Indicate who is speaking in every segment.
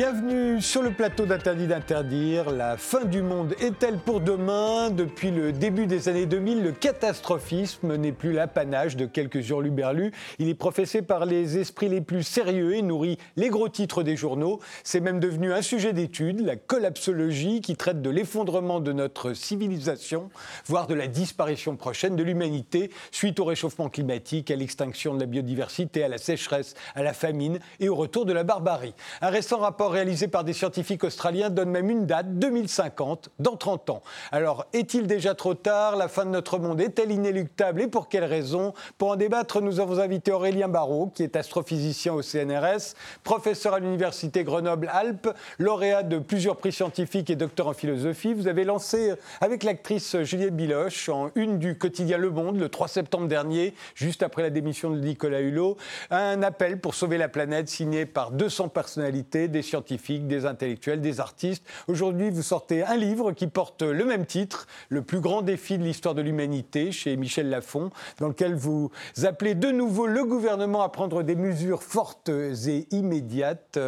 Speaker 1: Bienvenue sur le plateau d'Interdit d'interdire. La fin du monde est-elle pour demain? Depuis le début des années 2000, le catastrophisme n'est plus l'apanage de quelques hurluberlus. Il est professé par les esprits les plus sérieux et nourrit les gros titres des journaux. C'est même devenu un sujet d'étude, la collapsologie, qui traite de l'effondrement de notre civilisation, voire de la disparition prochaine de l'humanité suite au réchauffement climatique, à l'extinction de la biodiversité, à la sécheresse, à la famine et au retour de la barbarie. Un récent rapport réalisé par des scientifiques australiens donne même une date, 2050, dans 30 ans. Alors, est-il déjà trop tard? La fin de notre monde est-elle inéluctable? Et pour quelles raisons Pour en débattre, nous avons invité Aurélien Barrault, qui est astrophysicien au CNRS, professeur à l'Université Grenoble-Alpes, lauréat de plusieurs prix scientifiques et docteur en philosophie. Vous avez lancé, avec l'actrice Juliette Biloche, en une du quotidien Le Monde, le 3 septembre dernier, juste après la démission de Nicolas Hulot, un appel pour sauver la planète signé par 200 personnalités, des scientifiques, des intellectuels, des artistes. Aujourd'hui, vous sortez un livre qui porte le même titre, Le plus grand défi de l'histoire de l'humanité, chez Michel Lafon, dans lequel vous appelez de nouveau le gouvernement à prendre des mesures fortes et immédiates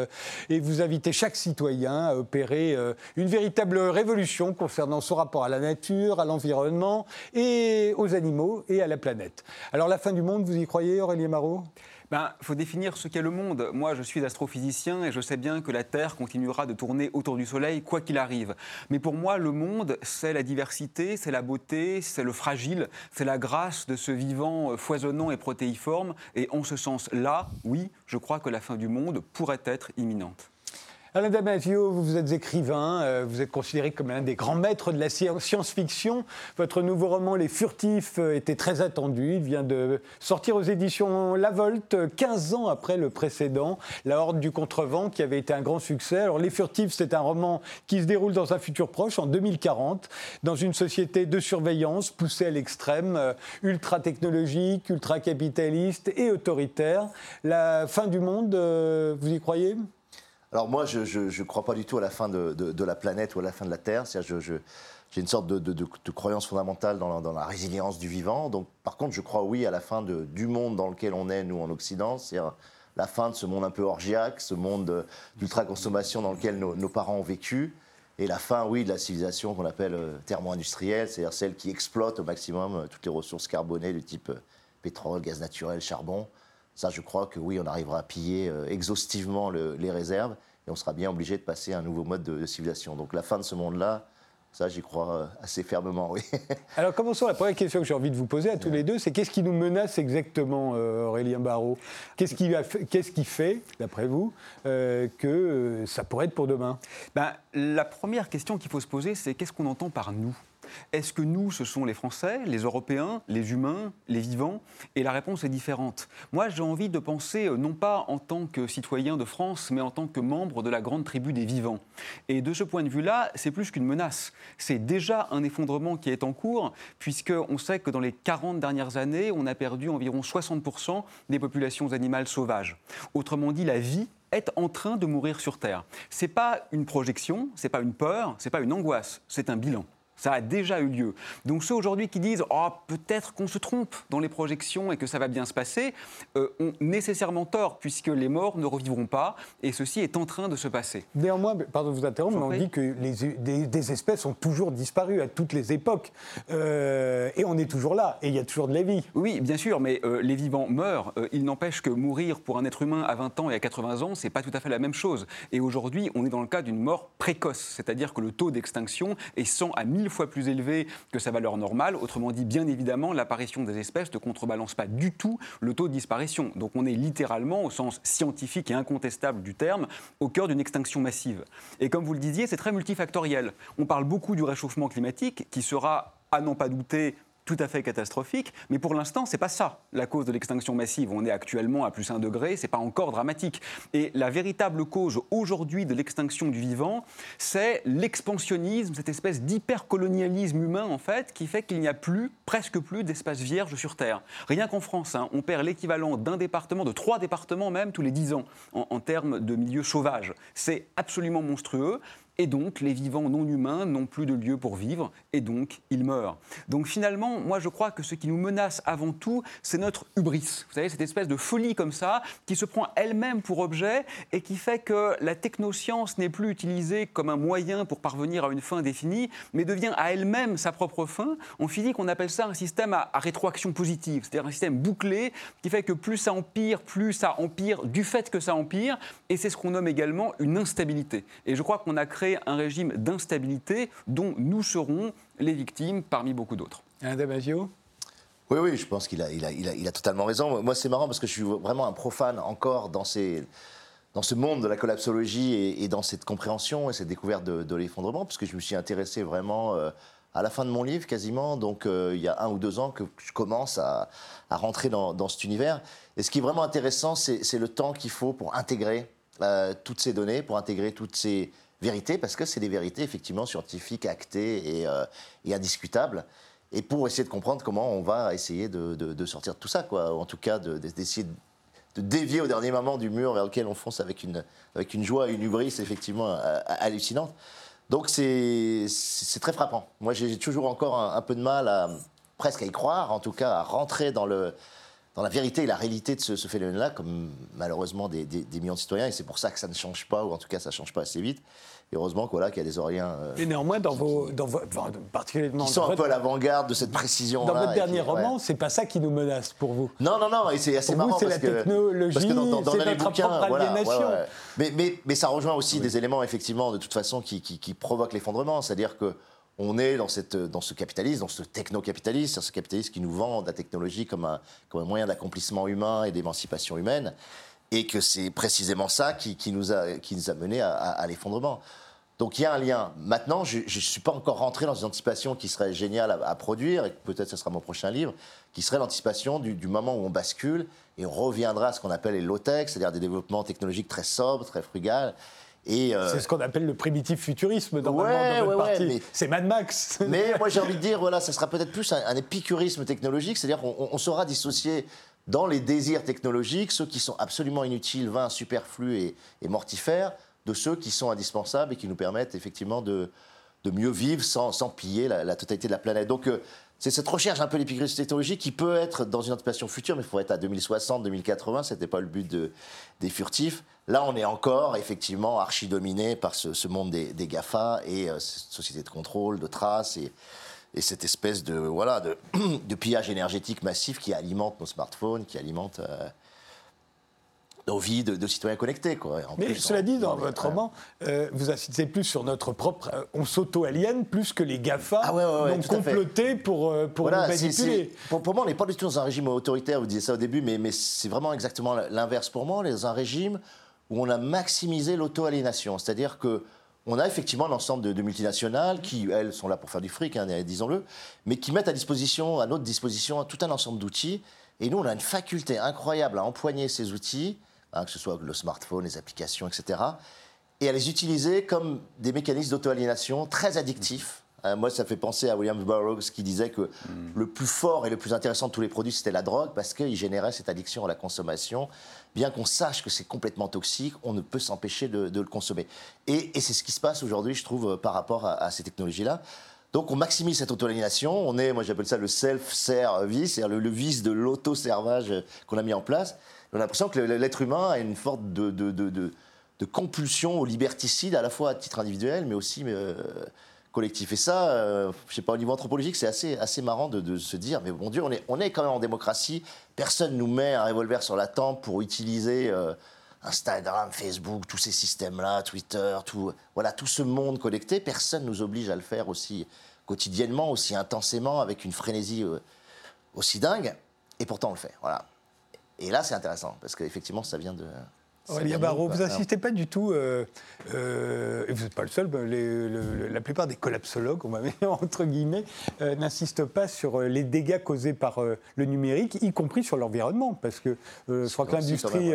Speaker 1: et vous invitez chaque citoyen à opérer euh, une véritable révolution concernant son rapport à la nature, à l'environnement et aux animaux et à la planète. Alors la fin du monde, vous y croyez, Aurélien Marot?
Speaker 2: Il ben, faut définir ce qu'est le monde. Moi, je suis astrophysicien et je sais bien que la Terre continuera de tourner autour du Soleil, quoi qu'il arrive. Mais pour moi, le monde, c'est la diversité, c'est la beauté, c'est le fragile, c'est la grâce de ce vivant euh, foisonnant et protéiforme. Et en ce sens-là, oui, je crois que la fin du monde pourrait être imminente.
Speaker 1: Alain Damasio, vous êtes écrivain, euh, vous êtes considéré comme l'un des grands maîtres de la science-fiction. Votre nouveau roman, Les Furtifs, euh, était très attendu. Il vient de sortir aux éditions La Volte, 15 ans après le précédent, La Horde du Contrevent, qui avait été un grand succès. Alors, Les Furtifs, c'est un roman qui se déroule dans un futur proche, en 2040, dans une société de surveillance poussée à l'extrême, euh, ultra-technologique, ultra-capitaliste et autoritaire. La fin du monde, vous y croyez?
Speaker 3: Alors moi, je ne crois pas du tout à la fin de, la planète ou à la fin de la Terre. j'ai une sorte de, croyance fondamentale dans la, résilience du vivant. Donc, par contre, je crois oui à la fin du monde dans lequel on est, nous, en Occident. C'est-à-dire la fin de ce monde un peu orgiaque, ce monde d'ultra-consommation dans lequel nos, parents ont vécu. Et la fin, oui, de la civilisation qu'on appelle euh, thermo-industrielle, c'est-à-dire celle qui exploite au maximum euh, toutes les ressources carbonées du type euh, pétrole, gaz naturel, charbon. Ça, je crois que oui, on arrivera à piller euh, exhaustivement les réserves et on sera bien obligé de passer à un nouveau mode de, civilisation. Donc la fin de ce monde-là, ça, j'y crois euh, assez fermement, oui.
Speaker 1: Alors, commençons. La première question que j'ai envie de vous poser à tous les deux, c'est qu'est-ce qui nous menace exactement, euh, Aurélien Barrault? Qu'est-ce qui, qu'est-ce qui fait, d'après vous, que ça pourrait être pour demain?
Speaker 2: Ben, La première question qu'il faut se poser, c'est qu'est-ce qu'on entend par nous? Est-ce que nous, ce sont les Français, les Européens, les humains, les vivants? Et la réponse est différente. Moi, j'ai envie de penser euh, non pas en tant que citoyen de France, mais en tant que membre de la grande tribu des vivants. Et de ce point de vue-là, c'est plus qu'une menace. C'est déjà un effondrement qui est en cours, puisqu'on sait que dans les 40 dernières années, on a perdu environ 60% des populations animales sauvages. Autrement dit, la vie est en train de mourir sur Terre. Ce n'est pas une projection, ce n'est pas une peur, ce n'est pas une angoisse, c'est un bilan. Ça a déjà eu lieu. Donc ceux aujourd'hui qui disent oh, peut-être qu'on se trompe dans les projections et que ça va bien se passer euh, ont nécessairement tort puisque les morts ne revivront pas et ceci est en train de se passer.
Speaker 1: Néanmoins, pardon de vous interrompre, mais on dit que les, des, espèces ont toujours disparu à toutes les époques euh, et on est toujours là et il y a toujours de la vie.
Speaker 2: Oui, bien sûr, mais euh, les vivants meurent. il n'empêche que mourir pour un être humain à 20 ans et à 80 ans, c'est pas tout à fait la même chose. Et aujourd'hui, on est dans le cas d'une mort précoce, c'est-à-dire que le taux d'extinction est 100 à 1000 fois plus élevé que sa valeur normale. Autrement dit, bien évidemment, l'apparition des espèces ne contrebalance pas du tout le taux de disparition. Donc on est littéralement, au sens scientifique et incontestable du terme, au cœur d'une extinction massive. Et comme vous le disiez, c'est très multifactoriel. On parle beaucoup du réchauffement climatique qui sera, à n'en pas douter, tout à fait catastrophique, mais pour l'instant, c'est pas ça la cause de l'extinction massive. On est actuellement à plus 1 degré, c'est pas encore dramatique. Et la véritable cause aujourd'hui de l'extinction du vivant, c'est l'expansionnisme, cette espèce d'hypercolonialisme humain en fait, qui fait qu'il n'y a plus, presque plus, d'espace vierge sur Terre. Rien qu'en France, hein, on perd l'équivalent d'un département, de trois départements même, tous les 10 ans, en, en termes de milieux sauvages. C'est absolument monstrueux. Et donc les vivants non humains n'ont plus de lieu pour vivre, et donc ils meurent. Donc finalement, moi je crois que ce qui nous menace avant tout, c'est notre hubris. Vous savez, cette espèce de folie comme ça, qui se prend elle-même pour objet et qui fait que la technoscience n'est plus utilisée comme un moyen pour parvenir à une fin définie, mais devient à elle-même sa propre fin. En physique, on appelle ça un système à, rétroaction positive, c'est-à-dire un système bouclé qui fait que plus ça empire, plus ça empire du fait que ça empire, et c'est ce qu'on nomme également une instabilité. Et je crois qu'on a créé un régime d'instabilité dont nous serons les victimes parmi beaucoup d'autres.
Speaker 1: Alain Damasio?
Speaker 3: Oui, oui, je pense qu'il a, il a, il a, totalement raison. Moi, c'est marrant parce que je suis vraiment un profane encore dans, ces, dans ce monde de la collapsologie et, dans cette compréhension et cette découverte de, l'effondrement, parce que je me suis intéressé vraiment euh, à la fin de mon livre quasiment, donc euh, il y a un ou deux ans que je commence à, rentrer dans, cet univers. Et ce qui est vraiment intéressant, c'est le temps qu'il faut pour intégrer euh, toutes ces données, pour intégrer toutes ces vérités, parce que c'est des vérités effectivement scientifiques, actées et, et indiscutables et pour essayer de comprendre comment on va essayer de, sortir de tout ça, quoi. En tout cas, d'essayer de, dévier au dernier moment du mur vers lequel on fonce avec une, avec une joie une hubris effectivement euh, hallucinante. Donc c'est très frappant. Moi, j'ai toujours encore un, peu de mal à presque à y croire, en tout cas à rentrer dans le dans la vérité et la réalité de ce, phénomène-là, comme malheureusement des, des, millions de citoyens, et c'est pour ça que ça ne change pas, ou en tout cas ça ne change pas assez vite heureusement qu'il y a des Oriens.
Speaker 1: Euh, et néanmoins, dans vos, dans vos,
Speaker 3: particulièrement. Qui sont un peu à l'avant-garde de cette précision.
Speaker 1: Dans votre dernier roman, c'est pas ça qui nous menace pour vous.
Speaker 3: Non, non, non, et c'est assez
Speaker 1: pour
Speaker 3: marrant.
Speaker 1: c'est la technologie, c'est notre bouquins, propre aliénation.
Speaker 3: mais, mais, mais, ça rejoint aussi des éléments, effectivement, de toute façon, qui, qui, qui provoquent l'effondrement. C'est-à-dire que on est dans, ce capitalisme, dans ce techno-capitalisme, ce capitalisme qui nous vend la technologie comme un, moyen d'accomplissement humain et d'émancipation humaine, et que c'est précisément ça qui, nous a, qui nous a mené à, l'effondrement. Donc il y a un lien. Maintenant, je ne suis pas encore rentré dans une anticipation qui serait géniale à, produire, et peut-être ce sera mon prochain livre, qui serait l'anticipation du, moment où on bascule et on reviendra à ce qu'on appelle les low-tech, c'est-à-dire des développements technologiques très sobres, très frugales.
Speaker 1: Euh, c'est ce qu'on appelle le primitif futurisme dans, votre partie. c'est Mad Max.
Speaker 3: mais moi j'ai envie de dire, voilà, ça sera peut-être plus un, épicurisme technologique, c'est-à-dire qu'on saura dissocier dans les désirs technologiques ceux qui sont absolument inutiles, vains, superflus et mortifères, de ceux qui sont indispensables et qui nous permettent effectivement de, de mieux vivre sans, sans piller la, totalité de la planète. Donc euh, c'est cette recherche un peu l'épicurisme technologique qui peut être dans une anticipation future, mais il faut être à 2060, 2080, ce n'était pas le but de, des furtifs. Là, on est encore effectivement archi-dominé par ce, monde des, GAFA et euh, société de contrôle, de traces et, et cette espèce de, voilà, de, de, pillage énergétique massif qui alimente nos smartphones, qui alimente... Euh, nos vies de, citoyens connectés. Quoi.
Speaker 1: Mais cela dit, dans, votre roman, euh, vous insistez plus sur notre propre... Euh, on s'auto-aliène plus que les GAFA ah ouais, comploté pour, euh, pour nous manipuler.
Speaker 3: Pour, pour, moi, on n'est pas du tout dans un régime autoritaire, vous disiez ça au début, mais, mais c'est vraiment exactement l'inverse pour moi. On est dans un régime où on a maximisé l'auto-aliénation. C'est-à-dire que on a effectivement l'ensemble de, multinationales qui, elles, sont là pour faire du fric, hein, disons-le, mais qui mettent à disposition, à notre disposition, tout un ensemble d'outils. Et nous, on a une faculté incroyable à empoigner ces outils Hein, que ce soit le smartphone, les applications, etc. Et à les utiliser comme des mécanismes d'auto-aliénation très addictifs. Euh, moi, ça fait penser à William Burroughs qui disait que mm. le plus fort et le plus intéressant de tous les produits, c'était la drogue, parce qu'il générait cette addiction à la consommation. Bien qu'on sache que c'est complètement toxique, on ne peut s'empêcher de, le consommer. Et, c'est ce qui se passe aujourd'hui, je trouve, par rapport à, ces technologies-là. Donc on maximise cette auto-aliénation, on est, moi j'appelle ça le self-service, c'est-à-dire le, vice de l'auto-servage qu'on a mis en place. On a l'impression que l'être humain a une forte de, de, de, compulsion au liberticide, à la fois à titre individuel, mais aussi euh, collectif. Et ça, euh, je sais pas, au niveau anthropologique, c'est assez, assez marrant de, se dire, mais bon Dieu, on est, on est quand même en démocratie, personne nous met un revolver sur la tempe pour utiliser euh, Instagram, Facebook, tous ces systèmes-là, Twitter, tout, voilà, tout ce monde connecté, personne nous oblige à le faire aussi quotidiennement, aussi intensément, avec une frénésie aussi dingue, et pourtant on le fait. Voilà. Et là, c'est intéressant, parce qu'effectivement, ça vient de,
Speaker 1: Aurélien Barraud, vous n'insistez pas du tout, euh, euh, et vous n'êtes pas le seul, la plupart des collapsologues, on va mettre entre guillemets, euh, n'insistent pas sur les dégâts causés par le numérique, y compris sur l'environnement, parce que je crois que l'industrie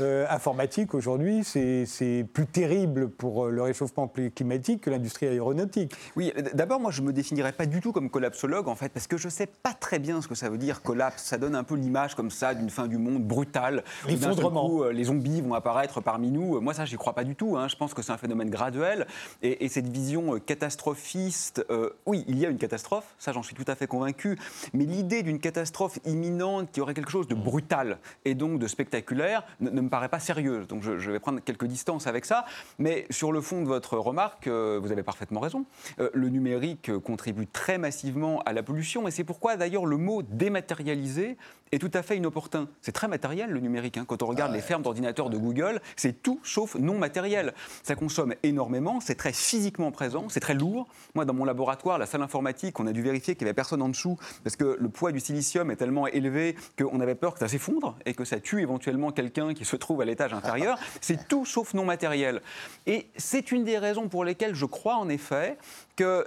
Speaker 1: informatique aujourd'hui, c'est plus terrible pour le réchauffement climatique que l'industrie aéronautique.
Speaker 2: Oui, d'abord, moi, je ne me définirais pas du tout comme collapsologue, en fait, parce que je ne sais pas très bien ce que ça veut dire, collapse. Ça donne un peu l'image comme ça d'une fin du monde brutale.
Speaker 1: L'effondrement.
Speaker 2: Les zombies vont apparaître parmi nous. Moi, ça, j'y crois pas du tout. Hein. Je pense que c'est un phénomène graduel. Et, cette vision catastrophiste, oui, il y a une catastrophe, ça, j'en suis tout à fait convaincu. Mais l'idée d'une catastrophe imminente qui aurait quelque chose de brutal et donc de spectaculaire ne, me paraît pas sérieuse. Donc, je, je, vais prendre quelques distances avec ça. Mais sur le fond de votre remarque, vous avez parfaitement raison. le numérique contribue très massivement à la pollution. Et c'est pourquoi, d'ailleurs, le mot dématérialisé est tout à fait inopportun. C'est très matériel le numérique. Hein. Quand on regarde les fermes d'ordinateurs de Google, c'est tout sauf non matériel. Ça consomme énormément, c'est très physiquement présent, c'est très lourd. Moi, dans mon laboratoire, la salle informatique, on a dû vérifier qu'il n'y avait personne en dessous parce que le poids du silicium est tellement élevé qu'on avait peur que ça s'effondre et que ça tue éventuellement quelqu'un qui se trouve à l'étage inférieur. C'est tout sauf non matériel. Et c'est une des raisons pour lesquelles je crois en effet que,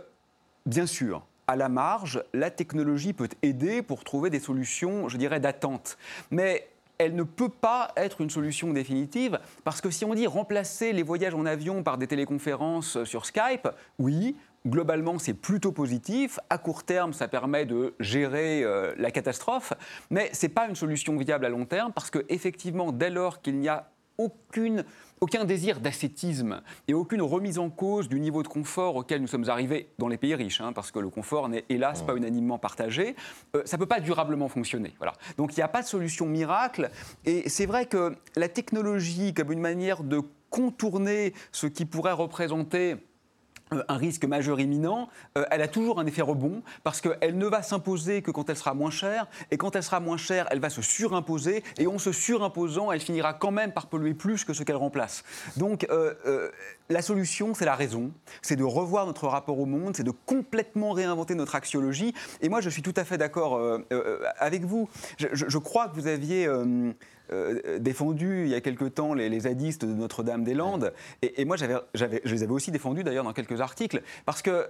Speaker 2: bien sûr, à la marge, la technologie peut aider pour trouver des solutions, je dirais, d'attente. Mais elle ne peut pas être une solution définitive parce que si on dit remplacer les voyages en avion par des téléconférences sur Skype, oui, globalement, c'est plutôt positif. À court terme, ça permet de gérer euh, la catastrophe, mais ce n'est pas une solution viable à long terme parce que, effectivement, dès lors qu'il n'y a aucune aucun désir d'ascétisme et aucune remise en cause du niveau de confort auquel nous sommes arrivés dans les pays riches, hein, parce que le confort n'est hélas pas unanimement partagé, euh, ça ne peut pas durablement fonctionner. Voilà. Donc il n'y a pas de solution miracle. Et c'est vrai que la technologie, comme une manière de contourner ce qui pourrait représenter un risque majeur imminent, euh, elle a toujours un effet rebond parce qu'elle ne va s'imposer que quand elle sera moins chère et quand elle sera moins chère, elle va se surimposer et en se surimposant, elle finira quand même par polluer plus que ce qu'elle remplace. Donc euh, la solution, c'est la raison, c'est de revoir notre rapport au monde, c'est de complètement réinventer notre axiologie. Et moi, je suis tout à fait d'accord avec vous. Je, crois que vous aviez euh, défendu il y a quelque temps les, les zadistes de Notre-Dame-des-Landes. Et, moi, j'avais, je les avais aussi défendus d'ailleurs dans quelques articles, parce que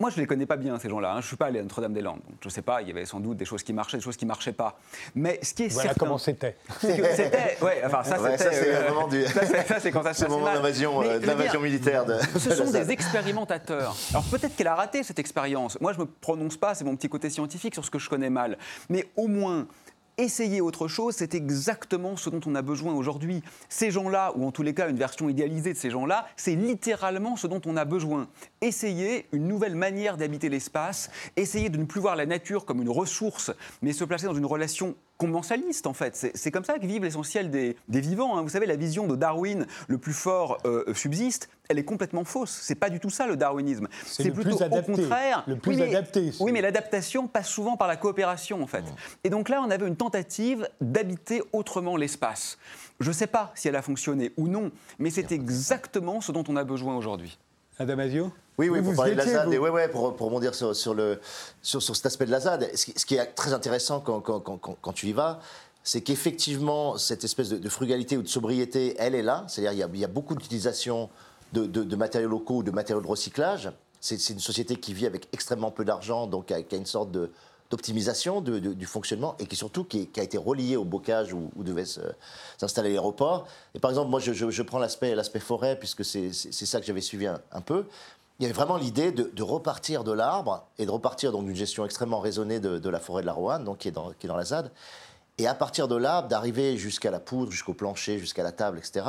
Speaker 2: moi, je ne les connais pas bien, ces gens-là. Hein. Je ne suis pas allé à Notre-Dame-des-Landes. Donc, je ne sais pas, il y avait sans doute des choses qui marchaient, des choses qui ne marchaient pas. Mais ce qui est
Speaker 1: voilà comment c'était.
Speaker 2: C'était. Ouais, enfin, ça, c'était. Ça,
Speaker 3: c'est euh, moment du. Ça, c'est quand ça se passe. moment d'invasion euh, militaire. De,
Speaker 2: ce sont des expérimentateurs. Alors, peut-être qu'elle a raté cette expérience. Moi, je ne me prononce pas, c'est mon petit côté scientifique sur ce que je connais mal. Mais au moins, essayer autre chose, c'est exactement ce dont on a besoin aujourd'hui. Ces gens-là, ou en tous les cas une version idéalisée de ces gens-là, c'est littéralement ce dont on a besoin. Essayer une nouvelle manière d'habiter l'espace, essayer de ne plus voir la nature comme une ressource, mais se placer dans une relation commensaliste en fait. C'est comme ça que vivent l'essentiel des, vivants. Hein. Vous savez, la vision de Darwin, le plus fort euh, subsiste, elle est complètement fausse. C'est pas du tout ça le darwinisme.
Speaker 1: C'est plutôt au contraire. Le plus
Speaker 2: oui,
Speaker 1: adapté.
Speaker 2: Oui, mais l'adaptation passe souvent par la coopération en fait. Et donc là, on avait une tentative d'habiter autrement l'espace. Je ne sais pas si elle a fonctionné ou non, mais c'est exactement ce dont on a besoin aujourd'hui.
Speaker 1: Adamasio
Speaker 3: oui, oui, pour parler de la ZAD, et ouais, ouais, pour, pour rebondir sur, sur, le, sur, sur, cet aspect de la ZAD, ce qui, est très intéressant quand, quand, quand, quand tu y vas, c'est qu'effectivement, cette espèce de, frugalité ou de sobriété, elle est là. C'est-à-dire qu'il y, a beaucoup d'utilisation de, de, matériaux locaux ou de matériaux de recyclage. C'est une société qui vit avec extrêmement peu d'argent, donc qui a, une sorte d'optimisation du fonctionnement et qui surtout qui, a été reliée au bocage où, où devait s'installer l'aéroport. Et par exemple, moi, je, je, prends l'aspect forêt, puisque c'est ça que j'avais suivi un, peu il y avait vraiment l'idée de, repartir de l'arbre et de repartir donc d'une gestion extrêmement raisonnée de, la forêt de la Roanne, donc qui est dans, la ZAD, et à partir de l'arbre d'arriver jusqu'à la poudre, jusqu'au plancher, jusqu'à la table, etc.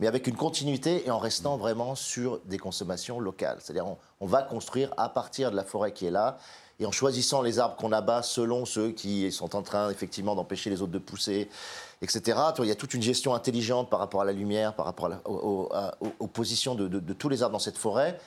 Speaker 3: Mais avec une continuité et en restant vraiment sur des consommations locales. C'est-à-dire on, va construire à partir de la forêt qui est là et en choisissant les arbres qu'on abat selon ceux qui sont en train effectivement d'empêcher les autres de pousser, etc. Il y a toute une gestion intelligente par rapport à la lumière, par rapport aux, positions de, tous les arbres dans cette forêt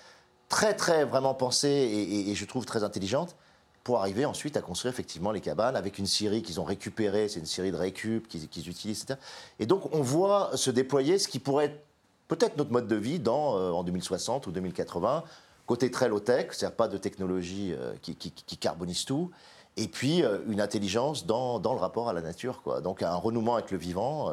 Speaker 3: très, très vraiment pensée et, je trouve très intelligente pour arriver ensuite à construire effectivement les cabanes avec une scierie qu'ils ont récupérée, c'est une scierie de récup qu'ils utilisent, etc. Et donc on voit se déployer ce qui pourrait être peut-être notre mode de vie dans, euh, en 2060 ou 2080, côté très low-tech, c'est-à-dire pas de technologie euh, qui, qui, carbonise tout, et puis euh, une intelligence dans, dans, le rapport à la nature. Quoi. Donc un renouement avec le vivant,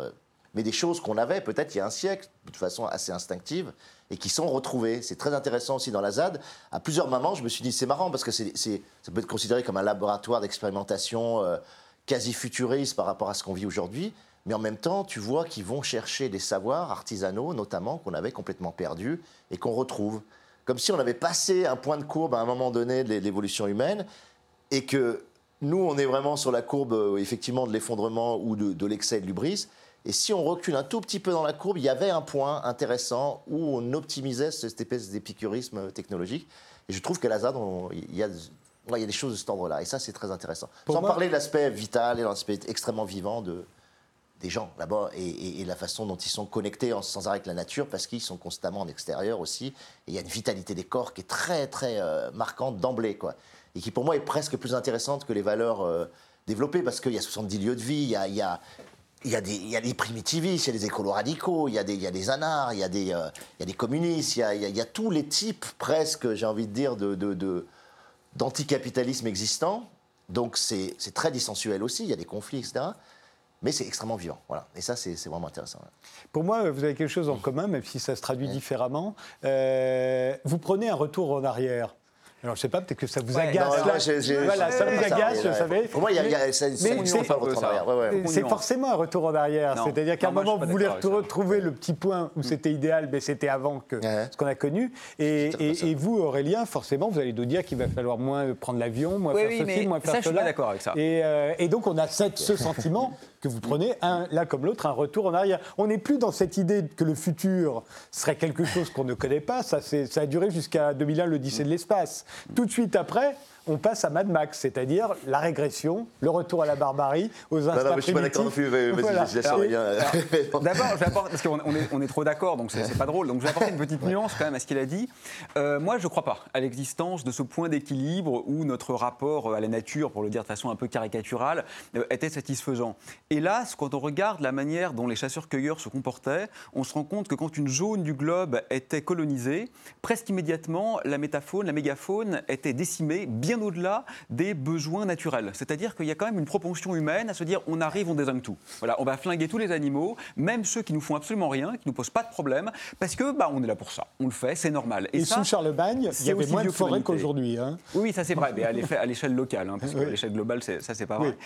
Speaker 3: mais des choses qu'on avait peut-être il y a un siècle, de façon assez instinctive, et qui sont retrouvés. C'est très intéressant aussi dans la ZAD. À plusieurs moments, je me suis dit, c'est marrant parce que c'est, ça peut être considéré comme un laboratoire d'expérimentation euh, quasi futuriste par rapport à ce qu'on vit aujourd'hui. Mais en même temps, tu vois qu'ils vont chercher des savoirs artisanaux, notamment, qu'on avait complètement perdus et qu'on retrouve. Comme si on avait passé un point de courbe à un moment donné de l'évolution humaine et que nous, on est vraiment sur la courbe, euh, effectivement, de l'effondrement ou de, de l'excès de l'ubris Et si on recule un tout petit peu dans la courbe, il y avait un point intéressant où on optimisait cette espèce d'épicurisme technologique. Et je trouve qu'à la ZAD, il y a il y a des choses de cet ordre-là. Et ça, c'est très intéressant. Sans parler de l'aspect vital et de l'aspect extrêmement vivant de, des gens là-bas et, la façon dont ils sont connectés sans arrêt avec la nature parce qu'ils sont constamment en extérieur aussi. Et il y a une vitalité des corps qui est très, très euh, marquante d'emblée, quoi. Et qui, pour moi, est presque plus intéressante que les valeurs euh, développées parce qu'il y a 70 lieux de vie, il y a, il y a il y, a des, il y a des primitivistes, il y a des écolos radicaux, il y a des, il y a des anards, il y a des, euh, il y a des communistes, il y a, il y a, tous les types presque, j'ai envie de dire, de, d'anticapitalisme existant. Donc c'est très dissensuel aussi, il y a des conflits, etc. Mais c'est extrêmement vivant. Voilà. Et ça, c'est vraiment intéressant.
Speaker 1: Pour moi, vous avez quelque chose en commun, même si ça se traduit différemment. Euh, vous prenez un retour en arrière. Alors, je sais pas, peut-être que ça vous agace. voilà, ça vous agace, vous savez.
Speaker 3: Pour moi, il y a, y a c'est
Speaker 1: forcément un retour en arrière. C'est-à-dire qu'à un moment, vous voulez retrouver le petit point où c'était idéal, mais c'était avant que ce qu'on a connu. Et, vous, Aurélien, forcément, vous allez nous dire qu'il va falloir moins prendre l'avion, moins faire ceci, moins faire
Speaker 2: ça,
Speaker 1: cela.
Speaker 2: Je suis d'accord avec ça.
Speaker 1: Euh, et, donc, on a ce sentiment que vous prenez, l'un comme l'autre, un retour en arrière. On n'est plus dans cette idée que le futur serait quelque chose qu'on ne connaît pas. Ça, ça a duré jusqu'à 2001, l'Odyssée de l'espace. Tout de suite après, on passe à Mad Max, c'est-à-dire la régression, le retour à la barbarie, aux instincts non, non, mais je suis pas d'accord non plus.
Speaker 2: D'abord, je vais apporter, parce qu'on est, on est trop d'accord, donc c'est pas drôle. Donc je vais apporter une petite nuance quand même à ce qu'il a dit. Euh, moi, je ne crois pas à l'existence de ce point d'équilibre où notre rapport à la nature, pour le dire de façon un peu caricaturale, euh, était satisfaisant. Hélas, quand on regarde la manière dont les chasseurs-cueilleurs se comportaient, on se rend compte que quand une zone du globe était colonisée, presque immédiatement, la métafaune, la mégafaune était décimée, bien au-delà des besoins naturels. C'est-à-dire qu'il y a quand même une propension humaine à se dire on arrive, on désingue tout. Voilà, on va flinguer tous les animaux, même ceux qui nous font absolument rien, qui nous posent pas de problème, parce que bah on est là pour ça. On le fait, c'est normal.
Speaker 1: Et, sous Charlemagne, il y avait moins de forêts qu'aujourd'hui. Hein.
Speaker 2: Oui, ça c'est vrai, mais à l'échelle locale, hein, parce qu'à l'échelle globale, ça c'est pas vrai.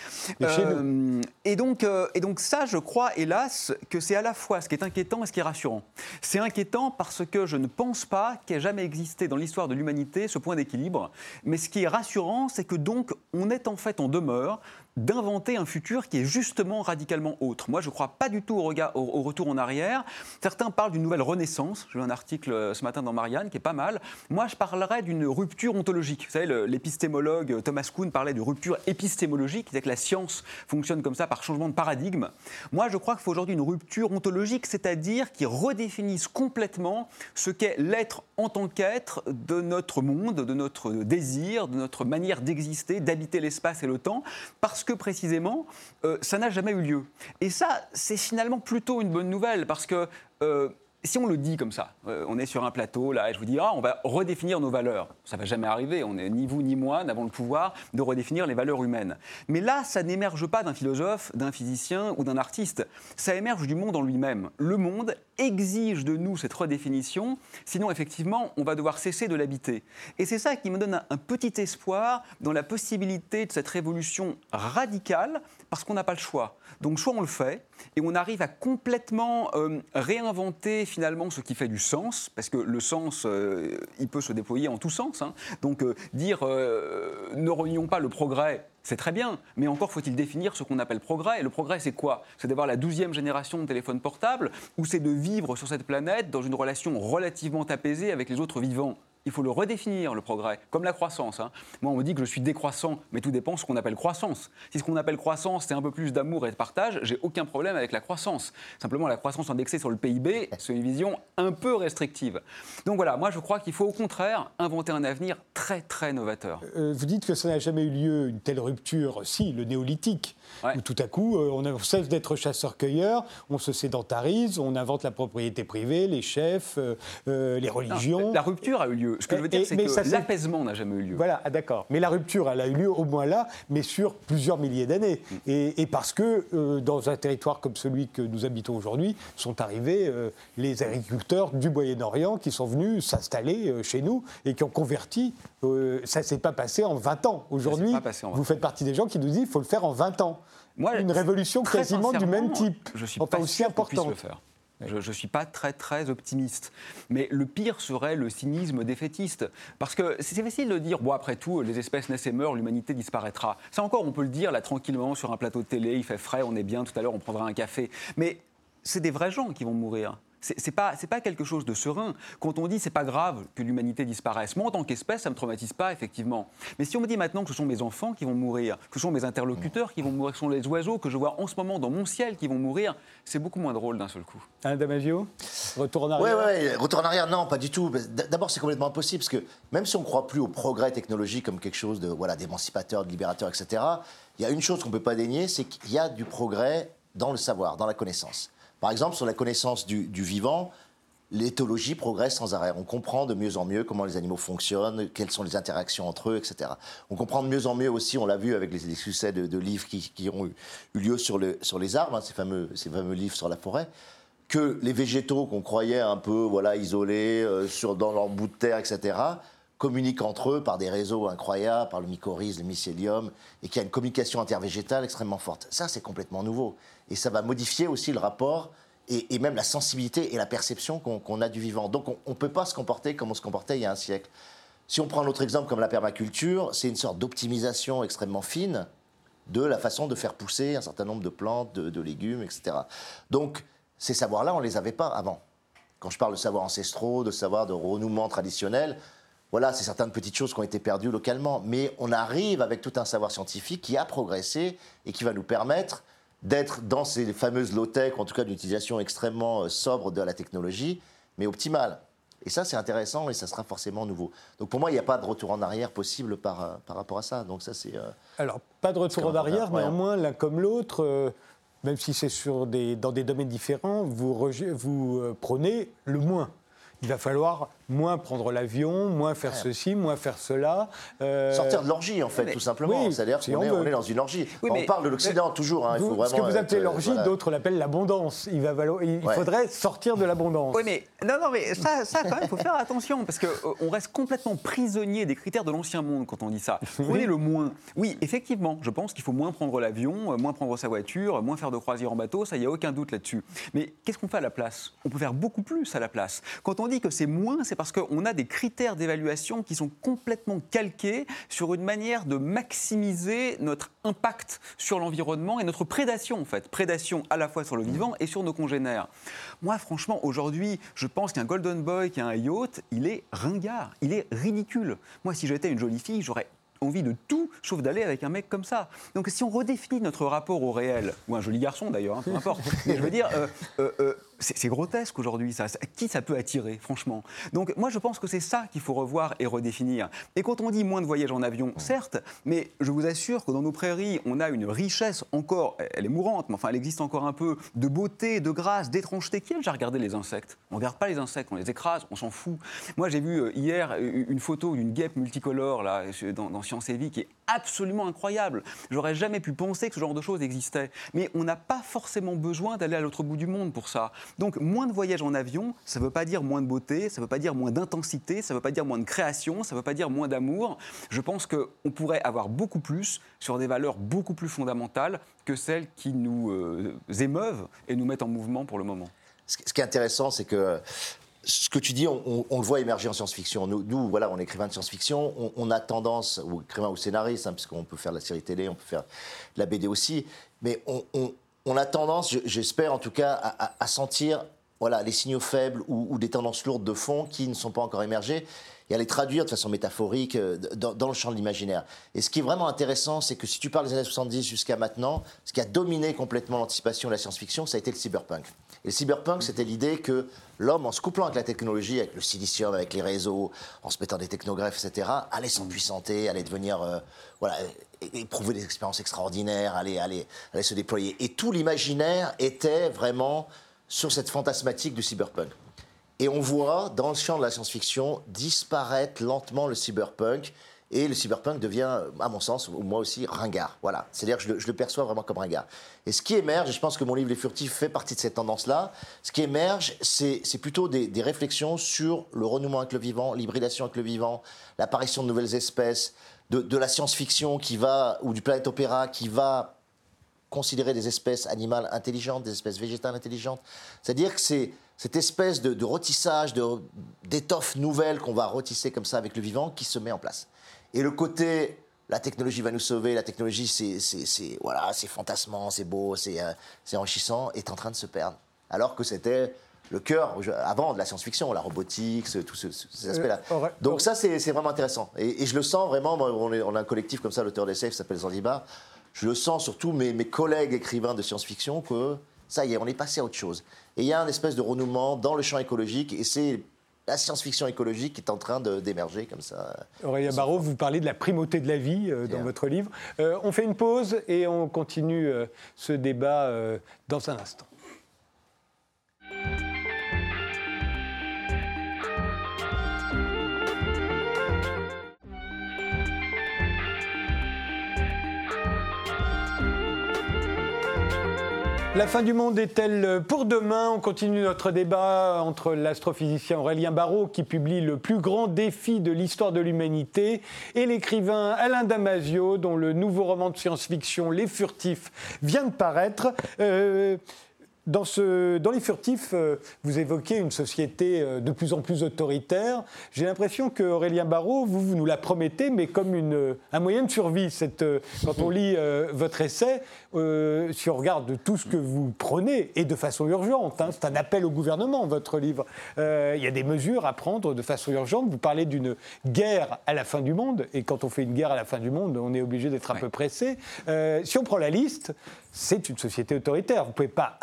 Speaker 2: Euh, et donc, euh, et donc ça, je crois, hélas, que c'est à la fois ce qui est inquiétant et ce qui est rassurant. C'est inquiétant parce que je ne pense pas qu'il ait jamais existé dans l'histoire de l'humanité ce point d'équilibre, mais ce qui est rassurant, c'est que donc on est en fait en demeure d'inventer un futur qui est justement radicalement autre. Moi, je ne crois pas du tout au, retour en arrière. Certains parlent d'une nouvelle renaissance. J'ai lu un article euh, ce matin dans Marianne qui est pas mal. Moi, je parlerais d'une rupture ontologique. Vous savez, l'épistémologue euh, Thomas Kuhn parlait de rupture épistémologique, c'est que la science fonctionne comme ça par changement de paradigme. Moi, je crois qu'il faut aujourd'hui une rupture ontologique, c'est-à-dire qui redéfinisse complètement ce qu'est l'être en tant qu'être de notre monde, de notre désir, de notre manière d'exister, d'habiter l'espace et le temps, parce précisément, euh, ça n'a jamais eu lieu. Et ça, c'est finalement plutôt une bonne nouvelle, parce que euh, si on le dit comme ça, euh, on est sur un plateau, là, et je vous dis, ah, on va redéfinir nos valeurs. Ça va jamais arriver. On est, ni vous ni moi n'avons le pouvoir de redéfinir les valeurs humaines. Mais là, ça n'émerge pas d'un philosophe, d'un physicien ou d'un artiste. Ça émerge du monde en lui-même. Le monde exige de nous cette redéfinition, sinon, effectivement, on va devoir cesser de l'habiter. Et c'est ça qui me donne un petit espoir dans la possibilité de cette révolution radicale, parce qu'on n'a pas le choix. Donc, soit on le fait, et on arrive à complètement euh, réinventer finalement ce qui fait du sens, parce que le sens, euh, il peut se déployer en tous sens. Hein. Donc euh, dire ne renions pas le progrès, c'est très bien, mais encore faut-il définir ce qu'on appelle progrès. Et le progrès, c'est quoi? C'est d'avoir la douzième génération de téléphones portables, ou c'est de vivre sur cette planète dans une relation relativement apaisée avec les autres vivants il faut le redéfinir, le progrès, comme la croissance. Hein. Moi, on me dit que je suis décroissant, mais tout dépend de ce qu'on appelle croissance. Si ce qu'on appelle croissance, c'est un peu plus d'amour et de partage, j'ai aucun problème avec la croissance. Simplement, la croissance indexée sur le PIB, c'est une vision un peu restrictive. Donc voilà, moi, je crois qu'il faut au contraire inventer un avenir très, très novateur.
Speaker 1: Euh, vous dites que ça n'a jamais eu lieu, une telle rupture, si, le néolithique, où tout à coup, euh, on cesse d'être chasseur-cueilleur, on se sédentarise, on invente la propriété privée, les chefs, euh, les religions.
Speaker 2: la rupture a eu lieu. Ce que je veux dire, c'est que l'apaisement n'a jamais eu lieu.
Speaker 1: Voilà, ah, d'accord. Mais la rupture, elle a eu lieu au moins là, mais sur plusieurs milliers d'années. Mm. Et, parce que euh, dans un territoire comme celui que nous habitons aujourd'hui, sont arrivés euh, les agriculteurs du Moyen-Orient qui sont venus s'installer euh, chez nous et qui ont converti. ça ne s'est pas passé en 20 ans. Aujourd'hui, vous faites partie des gens qui nous disent qu'il faut le faire en 20 ans. Moi, Une révolution quasiment du même type.
Speaker 2: Je suis pas aussi important. le faire. Je ne suis pas très très optimiste. Mais le pire serait le cynisme défaitiste. Parce que c'est facile de dire, bon après tout, les espèces naissent et meurent, l'humanité disparaîtra. Ça encore, on peut le dire là tranquillement sur un plateau de télé, il fait frais, on est bien, tout à l'heure on prendra un café. Mais c'est des vrais gens qui vont mourir. C'est pas, pas quelque chose de serein. Quand on dit c'est pas grave que l'humanité disparaisse, moi en tant qu'espèce, ça me traumatise pas effectivement. Mais si on me dit maintenant que ce sont mes enfants qui vont mourir, que ce sont mes interlocuteurs qui vont mourir, que ce sont les oiseaux que je vois en ce moment dans mon ciel qui vont mourir, c'est beaucoup moins drôle d'un seul coup.
Speaker 1: Alain Damasio Retour en arrière
Speaker 3: Oui, retour en arrière, non, pas du tout. D'abord, c'est complètement impossible parce que même si on ne croit plus au progrès technologique comme quelque chose de voilà d'émancipateur, de libérateur, etc., il y a une chose qu'on ne peut pas dénier, c'est qu'il y a du progrès dans le savoir, dans la connaissance. Par exemple, sur la connaissance du, vivant, l'éthologie progresse sans arrêt. On comprend de mieux en mieux comment les animaux fonctionnent, quelles sont les interactions entre eux, etc. On comprend de mieux en mieux aussi, on l'a vu avec les, succès de, livres qui, ont eu, lieu sur, les arbres, hein, ces, fameux, livres sur la forêt, que les végétaux qu'on croyait un peu voilà, isolés euh, dans leur bout de terre, etc., communiquent entre eux par des réseaux incroyables, par le mycorhize, le mycélium, et qu'il y a une communication intervégétale extrêmement forte. Ça, c'est complètement nouveau et ça va modifier aussi le rapport et, même la sensibilité et la perception qu'on a du vivant. Donc on ne peut pas se comporter comme on se comportait il y a un siècle. Si on prend un autre exemple comme la permaculture, c'est une sorte d'optimisation extrêmement fine de la façon de faire pousser un certain nombre de plantes, de, légumes, etc. Donc ces savoirs-là, on ne les avait pas avant. Quand je parle de savoirs ancestraux, de savoirs de renouement traditionnel, voilà, c'est certaines petites choses qui ont été perdues localement. Mais on arrive avec tout un savoir scientifique qui a progressé et qui va nous permettre d'être dans ces fameuses low-tech, en tout cas d'utilisation extrêmement euh, sobre de la technologie, mais optimale. Et ça, c'est intéressant et ça sera forcément nouveau. Donc pour moi, il n'y a pas de retour en arrière possible par, euh, par rapport à ça. Donc ça, c'est. Euh,
Speaker 1: Alors, pas de retour en arrière, néanmoins, l'un comme l'autre, même si c'est des, dans des domaines différents, vous, vous prenez le moins. Il va falloir moins prendre l'avion, moins faire ceci, moins faire cela.
Speaker 3: Euh, Sortir de l'orgie, en fait, tout simplement. C'est-à-dire qu'on est, on est, dans une orgie. on parle de l'Occident toujours. Hein,
Speaker 1: il faut vraiment ce que vous appelez l'orgie, d'autres l'appellent l'abondance. Il, va il faudrait sortir de l'abondance.
Speaker 2: Oui, mais non, non, mais ça, ça quand même, il faut faire attention parce qu'on euh, reste complètement prisonnier des critères de l'ancien monde quand on dit ça. Prenez le moins. Oui, effectivement, je pense qu'il faut moins prendre l'avion, euh, moins prendre sa voiture, moins faire de croisière en bateau. Ça, il n'y a aucun doute là-dessus. Mais qu'est-ce qu'on fait à la place? On peut faire beaucoup plus à la place. Quand on dit que c'est moins, c'est parce qu'on a des critères d'évaluation qui sont complètement calqués sur une manière de maximiser notre impact sur l'environnement et notre prédation, en fait. Prédation à la fois sur le vivant et sur nos congénères. Moi, franchement, aujourd'hui, je pense qu'un Golden Boy qui a un yacht, il est ringard, il est ridicule. Moi, si j'étais une jolie fille, j'aurais envie de tout, sauf d'aller avec un mec comme ça. Donc si on redéfinit notre rapport au réel, ou un joli garçon d'ailleurs, hein, peu importe, mais je veux dire, euh, euh, euh, c'est grotesque aujourd'hui, ça. Qui ça peut attirer, franchement? Donc, moi, je pense que c'est ça qu'il faut revoir et redéfinir. Et quand on dit moins de voyages en avion, certes, mais je vous assure que dans nos prairies, on a une richesse encore, elle est mourante, mais enfin, elle existe encore un peu, de beauté, de grâce, d'étrangeté. Qui a déjà regardé les insectes? On ne regarde pas les insectes, on les écrase, on s'en fout. Moi, j'ai vu euh, hier une photo d'une guêpe multicolore là, dans, dans Science et Vie qui est absolument incroyable. J'aurais jamais pu penser que ce genre de choses existait. Mais on n'a pas forcément besoin d'aller à l'autre bout du monde pour ça. Donc moins de voyages en avion, ça ne veut pas dire moins de beauté, ça ne veut pas dire moins d'intensité, ça ne veut pas dire moins de création, ça ne veut pas dire moins d'amour. Je pense qu'on pourrait avoir beaucoup plus sur des valeurs beaucoup plus fondamentales que celles qui nous euh, émeuvent et nous mettent en mouvement pour le moment.
Speaker 3: Ce qui est intéressant, c'est que ce que tu dis, on, le voit émerger en science-fiction. Nous, voilà, on est écrivain de science-fiction, on, a tendance, ou écrivain ou scénariste, hein, puisqu'on peut faire la série télé, on peut faire la BD aussi, mais on, a tendance, j'espère en tout cas, à, sentir voilà, les signaux faibles ou, des tendances lourdes de fond qui ne sont pas encore émergées et à les traduire de façon métaphorique euh, dans, le champ de l'imaginaire. Et ce qui est vraiment intéressant, c'est que si tu parles des années 70 jusqu'à maintenant, ce qui a dominé complètement l'anticipation de la science-fiction, ça a été le cyberpunk. Et le cyberpunk, c'était l'idée que l'homme, en se couplant avec la technologie, avec le silicium, avec les réseaux, en se mettant des technographes, etc., allait s'empuissanter, allait devenir, euh, voilà, éprouver des expériences extraordinaires, allait, allait, allait se déployer. Et tout l'imaginaire était vraiment sur cette fantasmatique du cyberpunk. Et on voit dans le champ de la science-fiction disparaître lentement le cyberpunk. Et le cyberpunk devient, à mon sens, moi aussi, ringard. Voilà. C'est-à-dire que je le, perçois vraiment comme ringard. Et ce qui émerge, et je pense que mon livre Les Furtifs fait partie de cette tendance-là, ce qui émerge, c'est plutôt des, réflexions sur le renouement avec le vivant, l'hybridation avec le vivant, l'apparition de nouvelles espèces, de, la science-fiction qui va, ou du planète opéra qui va considérer des espèces animales intelligentes, des espèces végétales intelligentes. C'est-à-dire que c'est cette espèce de, de d'étoffe nouvelle qu'on va rôtisser comme ça avec le vivant qui se met en place. Et le côté, la technologie va nous sauver, la technologie c'est voilà, fantasmant, c'est beau, c'est euh, enrichissant, est en train de se perdre. alors que c'était le cœur avant de la science-fiction, la robotique, tous ces aspects-là. Donc ça, c'est vraiment intéressant. Et, je le sens vraiment, on, est, on a un collectif comme ça, l'auteur d'essai qui s'appelle Zanzibar, je le sens surtout mes, mes collègues écrivains de science-fiction que ça y est, on est passé à autre chose. Et il y a un espèce de renouement dans le champ écologique, et c'est la science-fiction écologique qui est en train d'émerger comme ça.
Speaker 1: Aurélien Barraud, vous parlez de la primauté de la vie euh, dans votre livre. Euh, on fait une pause et on continue euh, ce débat dans un instant. La fin du monde est-elle pour demain? On continue notre débat entre l'astrophysicien Aurélien Barraud, qui publie le plus grand défi de l'histoire de l'humanité, et l'écrivain Alain Damasio, dont le nouveau roman de science-fiction Les Furtifs vient de paraître. Euh, dans, ce, dans, les furtifs, euh, vous évoquez une société euh, de plus en plus autoritaire. J'ai l'impression que Aurélien Barraud, vous, vous nous la promettez, mais comme une, un moyen de survie. Cette, quand on lit votre essai, euh, si on regarde tout ce que vous prenez, et de façon urgente, hein, c'est un appel au gouvernement, votre livre, euh, il y a des mesures à prendre de façon urgente. Vous parlez d'une guerre à la fin du monde, et quand on fait une guerre à la fin du monde, on est obligé d'être un peu pressé. Euh, si on prend la liste, c'est une société autoritaire. Vous, pouvez pas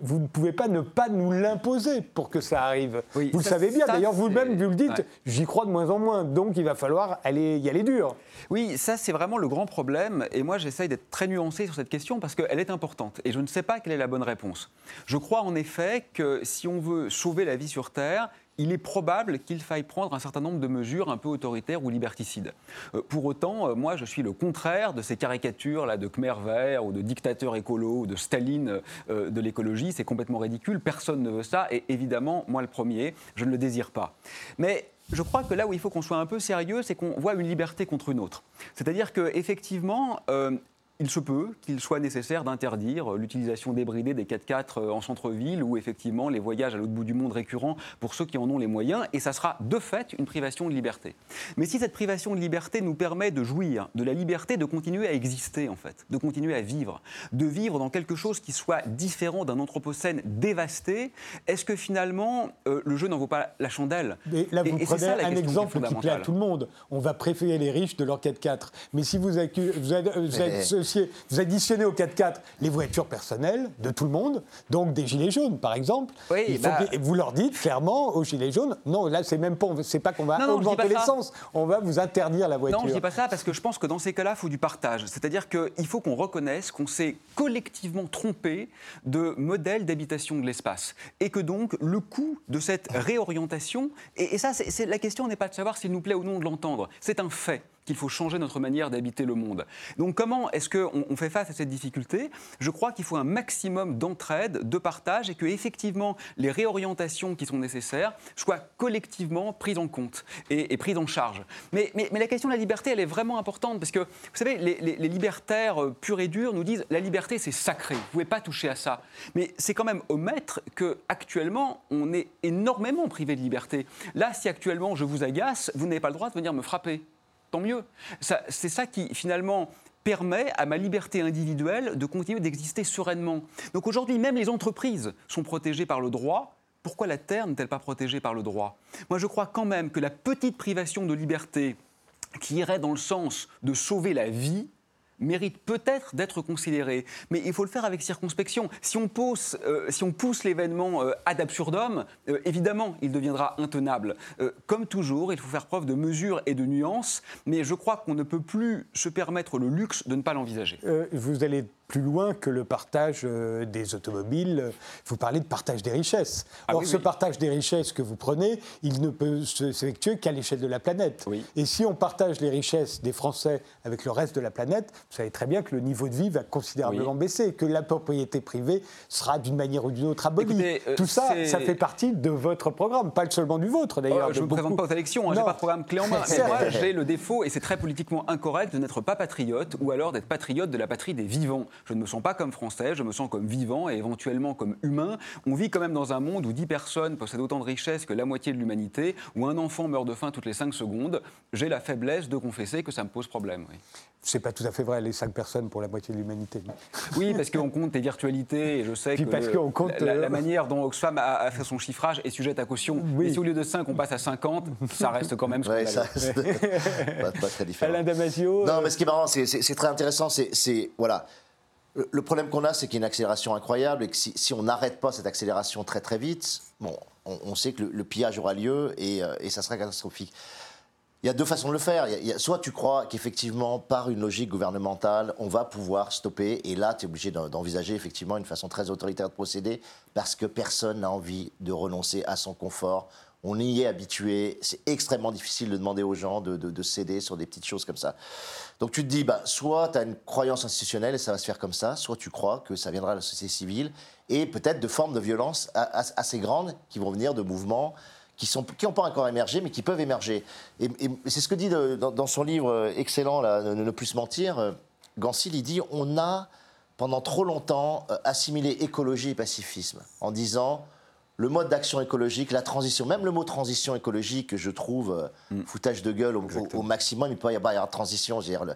Speaker 1: vous ne pouvez pas ne pas nous l'imposer pour que ça arrive. vous le savez bien, d'ailleurs vous-même, vous le dites, j'y crois de moins en moins, donc il va falloir aller, y aller dur.
Speaker 2: Oui, ça c'est vraiment le grand problème, et moi j'essaye d'être très nuancé sur cette question parce qu'elle est importante et je ne sais pas quelle est la bonne réponse. Je crois en effet que si on veut sauver la vie sur Terre, il est probable qu'il faille prendre un certain nombre de mesures un peu autoritaires ou liberticides. Euh, pour autant, euh, moi, je suis le contraire de ces caricatures là de Khmer vert ou de dictateur écolo ou de Staline euh, de l'écologie. C'est complètement ridicule. Personne ne veut ça. Et évidemment, moi le premier, je ne le désire pas. Mais je crois que là où il faut qu'on soit un peu sérieux, c'est qu'on voit une liberté contre une autre. C'est-à-dire qu'effectivement, il se peut qu'il soit nécessaire d'interdire l'utilisation débridée des 4x4 euh, en centre-ville ou effectivement les voyages à l'autre bout du monde récurrents pour ceux qui en ont les moyens et ça sera de fait une privation de liberté. Mais si cette privation de liberté nous permet de jouir de la liberté de continuer à exister en fait, de continuer à vivre, de vivre dans quelque chose qui soit différent d'un anthropocène dévasté, est-ce que finalement euh, le jeu n'en vaut pas la chandelle?
Speaker 1: Et Là vous prenez un exemple qui plaît à tout le monde. On va préférer les riches de leur 4x4. Mais si vous, vous, êtes vous additionnez au 4x4 les voitures personnelles de tout le monde, donc des gilets jaunes par exemple. Il faut bah- vous leur dites clairement aux gilets jaunes, non, là c'est même pas, c'est pas qu'on va augmenter l'essence, on va vous interdire la voiture.
Speaker 2: Non, je dis pas ça parce que je pense que dans ces cas-là, il faut du partage. C'est-à-dire qu'il faut qu'on reconnaisse qu'on s'est collectivement trompé de modèle d'habitation de l'espace. Et que donc le coût de cette réorientation, et, et ça, c'est la question n'est pas de savoir s'il nous plaît ou non de l'entendre, c'est un fait qu'il faut changer notre manière d'habiter le monde. Donc comment est-ce qu'on on fait face à cette difficulté? Je crois qu'il faut un maximum d'entraide, de partage, et que effectivement les réorientations qui sont nécessaires soient collectivement prises en compte et, prises en charge. Mais, la question de la liberté, elle est vraiment importante, parce que, vous savez, les, libertaires euh, purs et durs nous disent la liberté, c'est sacré, vous pouvez pas toucher à ça. Mais c'est quand même omettre qu'actuellement, on est énormément privé de liberté. Là, si actuellement je vous agace, vous n'avez pas le droit de venir me frapper tant mieux. C'est ça qui, finalement, permet à ma liberté individuelle de continuer d'exister sereinement. Donc aujourd'hui, même les entreprises sont protégées par le droit. Pourquoi la Terre n'est-elle pas protégée par le droit? Moi, je crois quand même que la petite privation de liberté qui irait dans le sens de sauver la vie, mérite peut-être d'être considéré, mais il faut le faire avec circonspection. Si on, pousse, euh, si on pousse l'événement euh, ad absurdum, euh, évidemment, il deviendra intenable. comme toujours, il faut faire preuve de mesure et de nuance, mais je crois qu'on ne peut plus se permettre le luxe de ne pas l'envisager.
Speaker 1: vous allez plus loin que le partage euh, des automobiles. Vous parlez de partage des richesses. Ah Or, ce partage des richesses que vous prenez, il ne peut s'effectuer qu'à l'échelle de la planète. Et si on partage les richesses des Français avec le reste de la planète, vous savez très bien que le niveau de vie va considérablement baisser, que la propriété privée sera d'une manière ou d'une autre abolie. Euh, Tout ça, ça fait partie de votre programme, pas seulement du vôtre d'ailleurs.
Speaker 2: Oh, je ne me présente pas aux élections, hein, je n'ai pas de programme clé en main. Mais moi, j'ai le défaut, et c'est très politiquement incorrect, de n'être pas patriote ou alors d'être patriote de la patrie des vivants. Je ne me sens pas comme français, je me sens comme vivant et éventuellement comme humain. On vit quand même dans un monde où 10 personnes possèdent autant de richesses que la moitié de l'humanité, où un enfant meurt de faim toutes les 5 secondes. J'ai la faiblesse de confesser que ça me pose problème. Oui.
Speaker 1: C'est pas tout à fait vrai, les 5 personnes pour la moitié de l'humanité.
Speaker 2: Oui, parce qu'on compte les virtualités et je sais que
Speaker 1: parce compte
Speaker 2: la, la, manière dont Oxfam a, fait son chiffrage est sujette à caution. Oui. si au lieu de 5, on passe à 50, ça reste quand même ce
Speaker 3: ouais, ça, pas, pas, très différent.
Speaker 1: Alain Damasio.
Speaker 3: Non, mais ce qui est marrant, c'est très intéressant, c'est. Voilà. Le problème qu'on a, c'est qu'il y a une accélération incroyable et que si, on n'arrête pas cette accélération très très vite, bon, on, sait que le, pillage aura lieu et, euh, et ça sera catastrophique. Il y a deux façons de le faire. Soit tu crois qu'effectivement, par une logique gouvernementale, on va pouvoir stopper, et là, tu es obligé d'envisager effectivement une façon très autoritaire de procéder, parce que personne n'a envie de renoncer à son confort. On y est habitué, c'est extrêmement difficile de demander aux gens de, de, de, céder sur des petites choses comme ça. Donc tu te dis, bah, soit tu as une croyance institutionnelle et ça va se faire comme ça, soit tu crois que ça viendra de la société civile, et peut-être de formes de violence assez grandes qui vont venir de mouvements qui n'ont qui pas encore émergé, mais qui peuvent émerger. Et, c'est ce que dit de, dans, son livre euh, excellent, là, ne, ne, plus se mentir, euh, Gansil, il dit on a pendant trop longtemps euh, assimilé écologie et pacifisme, en disant le mode d'action écologique, la transition, même le mot transition écologique, je trouve mm. foutage de gueule au, au, au, maximum, il peut y avoir une transition, dire le,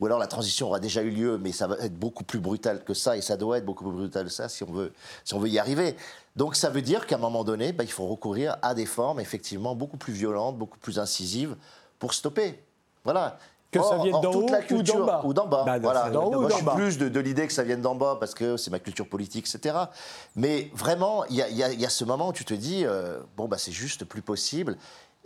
Speaker 3: ou alors la transition aura déjà eu lieu, mais ça va être beaucoup plus brutal que ça, et ça doit être beaucoup plus brutal que ça si on veut, si on veut y arriver. Donc ça veut dire qu'à un moment donné, bah, il faut recourir à des formes effectivement beaucoup plus violentes, beaucoup plus incisives pour stopper. Voilà.
Speaker 1: Que ça vienne d'en haut
Speaker 3: ou d'en bas.
Speaker 1: Ou
Speaker 3: d'en bas. Bah, voilà. Moi, je suis plus de, de l'idée que ça vienne d'en bas parce que c'est ma culture politique, etc. Mais vraiment, il y, y, y a, ce moment où tu te dis, euh, bon, bah, c'est juste plus possible.